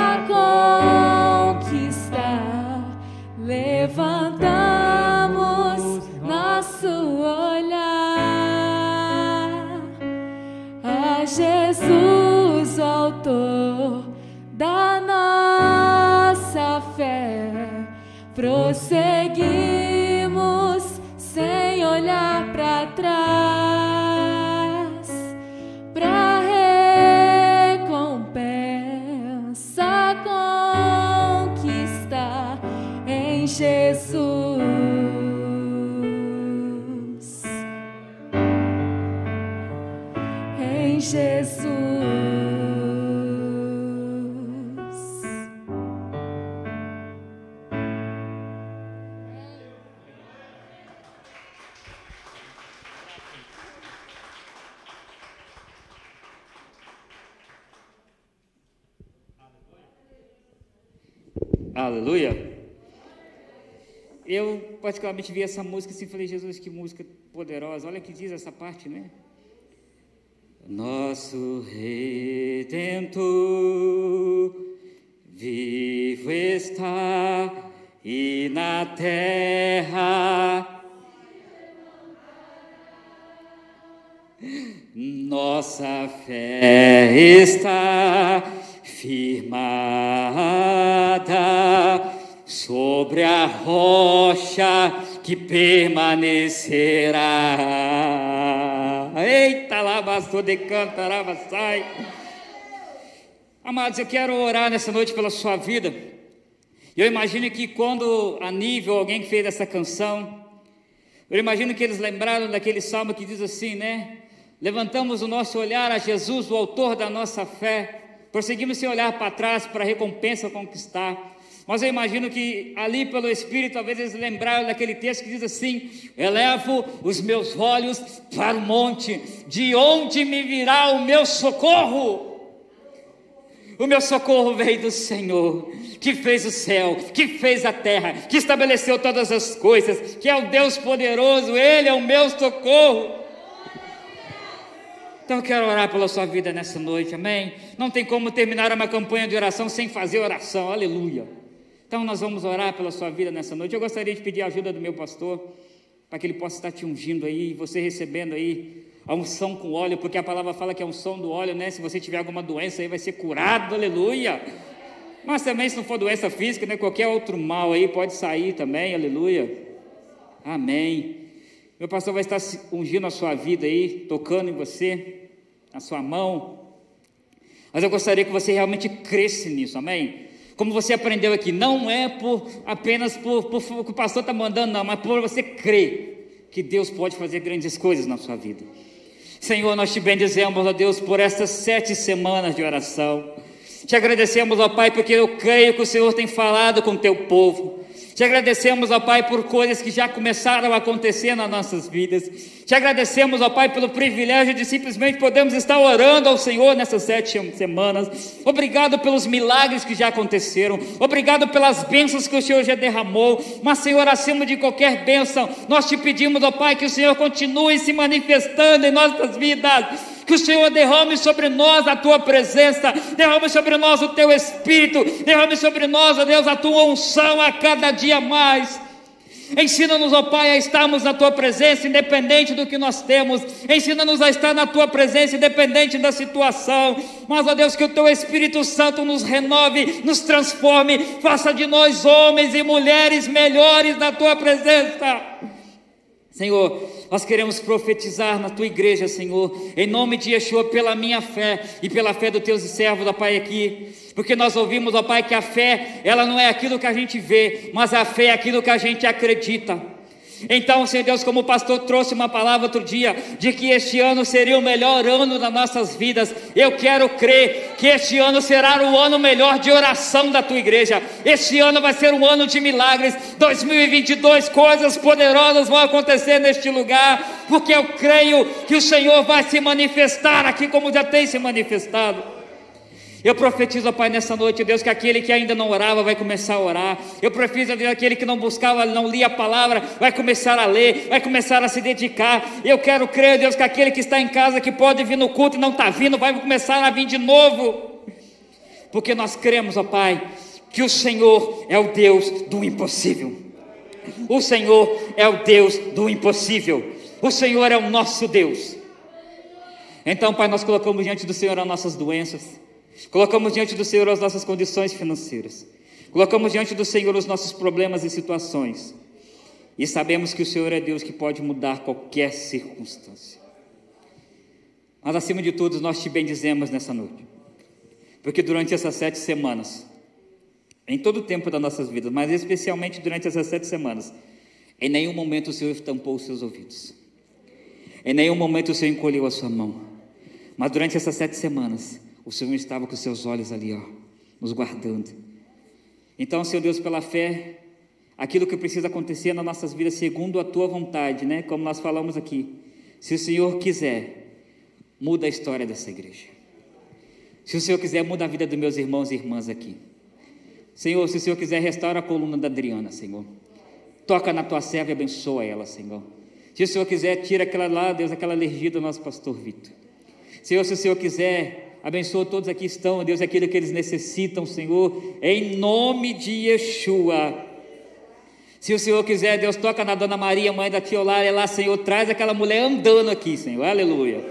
Aleluia. Particularmente vi essa música assim falei, Jesus, que música poderosa. Olha que diz essa parte, né? Nosso Redentor vivo está e na terra nossa fé está firmada sobre a rocha que permanecerá. Eita, lá bastou de cantarava sai. Amados, eu quero orar nessa noite pela sua vida. Eu imagino que quando a nível alguém que fez essa canção, eu imagino que eles lembraram daquele salmo que diz assim, né? Levantamos o nosso olhar a Jesus, o autor da nossa fé prosseguimos sem olhar para trás para a recompensa conquistar. Mas eu imagino que ali pelo Espírito, talvez eles lembraram daquele texto que diz assim: Elevo os meus olhos para o monte, de onde me virá o meu socorro? O meu socorro veio do Senhor, que fez o céu, que fez a terra, que estabeleceu todas as coisas, que é o Deus poderoso, Ele é o meu socorro. Então eu quero orar pela sua vida nessa noite, amém? Não tem como terminar uma campanha de oração sem fazer oração, aleluia. Então nós vamos orar pela sua vida nessa noite. Eu gostaria de pedir a ajuda do meu pastor, para que ele possa estar te ungindo aí, você recebendo aí a unção com óleo, porque a palavra fala que a unção do óleo, né? Se você tiver alguma doença aí, vai ser curado, aleluia. Mas também, se não for doença física, né? Qualquer outro mal aí pode sair também, aleluia. Amém. Meu pastor vai estar ungindo a sua vida aí, tocando em você na sua mão. Mas eu gostaria que você realmente cresce nisso, amém? Como você aprendeu aqui, não é por apenas por, por, por o que o pastor está mandando, não, mas por você crer que Deus pode fazer grandes coisas na sua vida. Senhor, nós te bendizemos, ó Deus, por estas sete semanas de oração. Te agradecemos, ó Pai, porque eu creio que o Senhor tem falado com o teu povo. Te agradecemos, ó Pai, por coisas que já começaram a acontecer nas nossas vidas. Te agradecemos, ó Pai, pelo privilégio de simplesmente podermos estar orando ao Senhor nessas sete semanas. Obrigado pelos milagres que já aconteceram. Obrigado pelas bênçãos que o Senhor já derramou. Mas, Senhor, acima de qualquer bênção, nós te pedimos, ó Pai, que o Senhor continue se manifestando em nossas vidas que o Senhor derrame sobre nós a tua presença, derrame sobre nós o teu espírito, derrame sobre nós, ó Deus, a tua unção a cada dia mais. Ensina-nos, ó Pai, a estarmos na tua presença, independente do que nós temos. Ensina-nos a estar na tua presença, independente da situação. Mas, ó Deus, que o teu Espírito Santo nos renove, nos transforme, faça de nós homens e mulheres melhores na tua presença. Senhor, nós queremos profetizar na tua igreja, Senhor, em nome de Yeshua, pela minha fé e pela fé dos teus servos, ó Pai, aqui, porque nós ouvimos, ó Pai, que a fé, ela não é aquilo que a gente vê, mas a fé é aquilo que a gente acredita. Então, Senhor Deus, como o pastor trouxe uma palavra outro dia, de que este ano seria o melhor ano das nossas vidas, eu quero crer que este ano será o ano melhor de oração da tua igreja. Este ano vai ser um ano de milagres. 2022, coisas poderosas vão acontecer neste lugar, porque eu creio que o Senhor vai se manifestar aqui, como já tem se manifestado. Eu profetizo, Pai, nessa noite, Deus, que aquele que ainda não orava vai começar a orar. Eu profetizo, Deus, aquele que não buscava, não lia a palavra, vai começar a ler, vai começar a se dedicar. Eu quero crer, Deus, que aquele que está em casa, que pode vir no culto e não está vindo, vai começar a vir de novo. Porque nós cremos, ó Pai, que o Senhor é o Deus do impossível. O Senhor é o Deus do impossível. O Senhor é o nosso Deus. Então, Pai, nós colocamos diante do Senhor as nossas doenças. Colocamos diante do Senhor as nossas condições financeiras. Colocamos diante do Senhor os nossos problemas e situações. E sabemos que o Senhor é Deus que pode mudar qualquer circunstância. Mas acima de tudo, nós te bendizemos nessa noite. Porque durante essas sete semanas, em todo o tempo das nossas vidas, mas especialmente durante essas sete semanas, em nenhum momento o Senhor tampou os seus ouvidos. Em nenhum momento o Senhor encolheu a sua mão. Mas durante essas sete semanas, o Senhor estava com seus olhos ali, ó, nos guardando. Então, Senhor Deus, pela fé, aquilo que precisa acontecer nas nossas vidas segundo a tua vontade, né? Como nós falamos aqui. Se o Senhor quiser, muda a história dessa igreja. Se o Senhor quiser, muda a vida dos meus irmãos e irmãs aqui. Senhor, se o Senhor quiser, restaura a coluna da Adriana, Senhor. Toca na tua serva e abençoa ela, Senhor. Se o Senhor quiser, tira aquela lá, Deus, aquela alergia do nosso pastor Vitor. Senhor, se o Senhor quiser, abençoa todos aqui estão, Deus, aquilo que eles necessitam, Senhor, em nome de Yeshua. Se o Senhor quiser, Deus toca na Dona Maria, mãe da tia Olária lá, Senhor, traz aquela mulher andando aqui, Senhor, aleluia,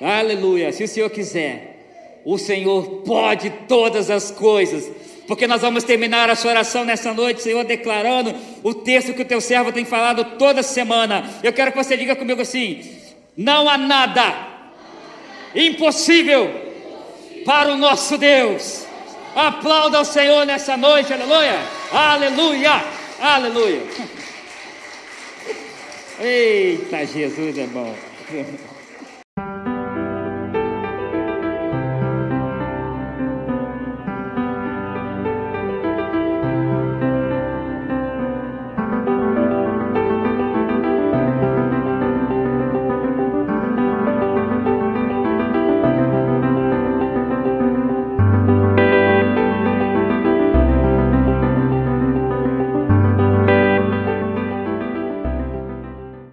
aleluia. Se o Senhor quiser, o Senhor pode todas as coisas, porque nós vamos terminar a sua oração nessa noite, Senhor, declarando o texto que o teu servo tem falado toda semana. Eu quero que você diga comigo assim: não há nada impossível para o nosso Deus. Aplauda o Senhor nessa noite, aleluia, aleluia, aleluia. Eita, Jesus é bom.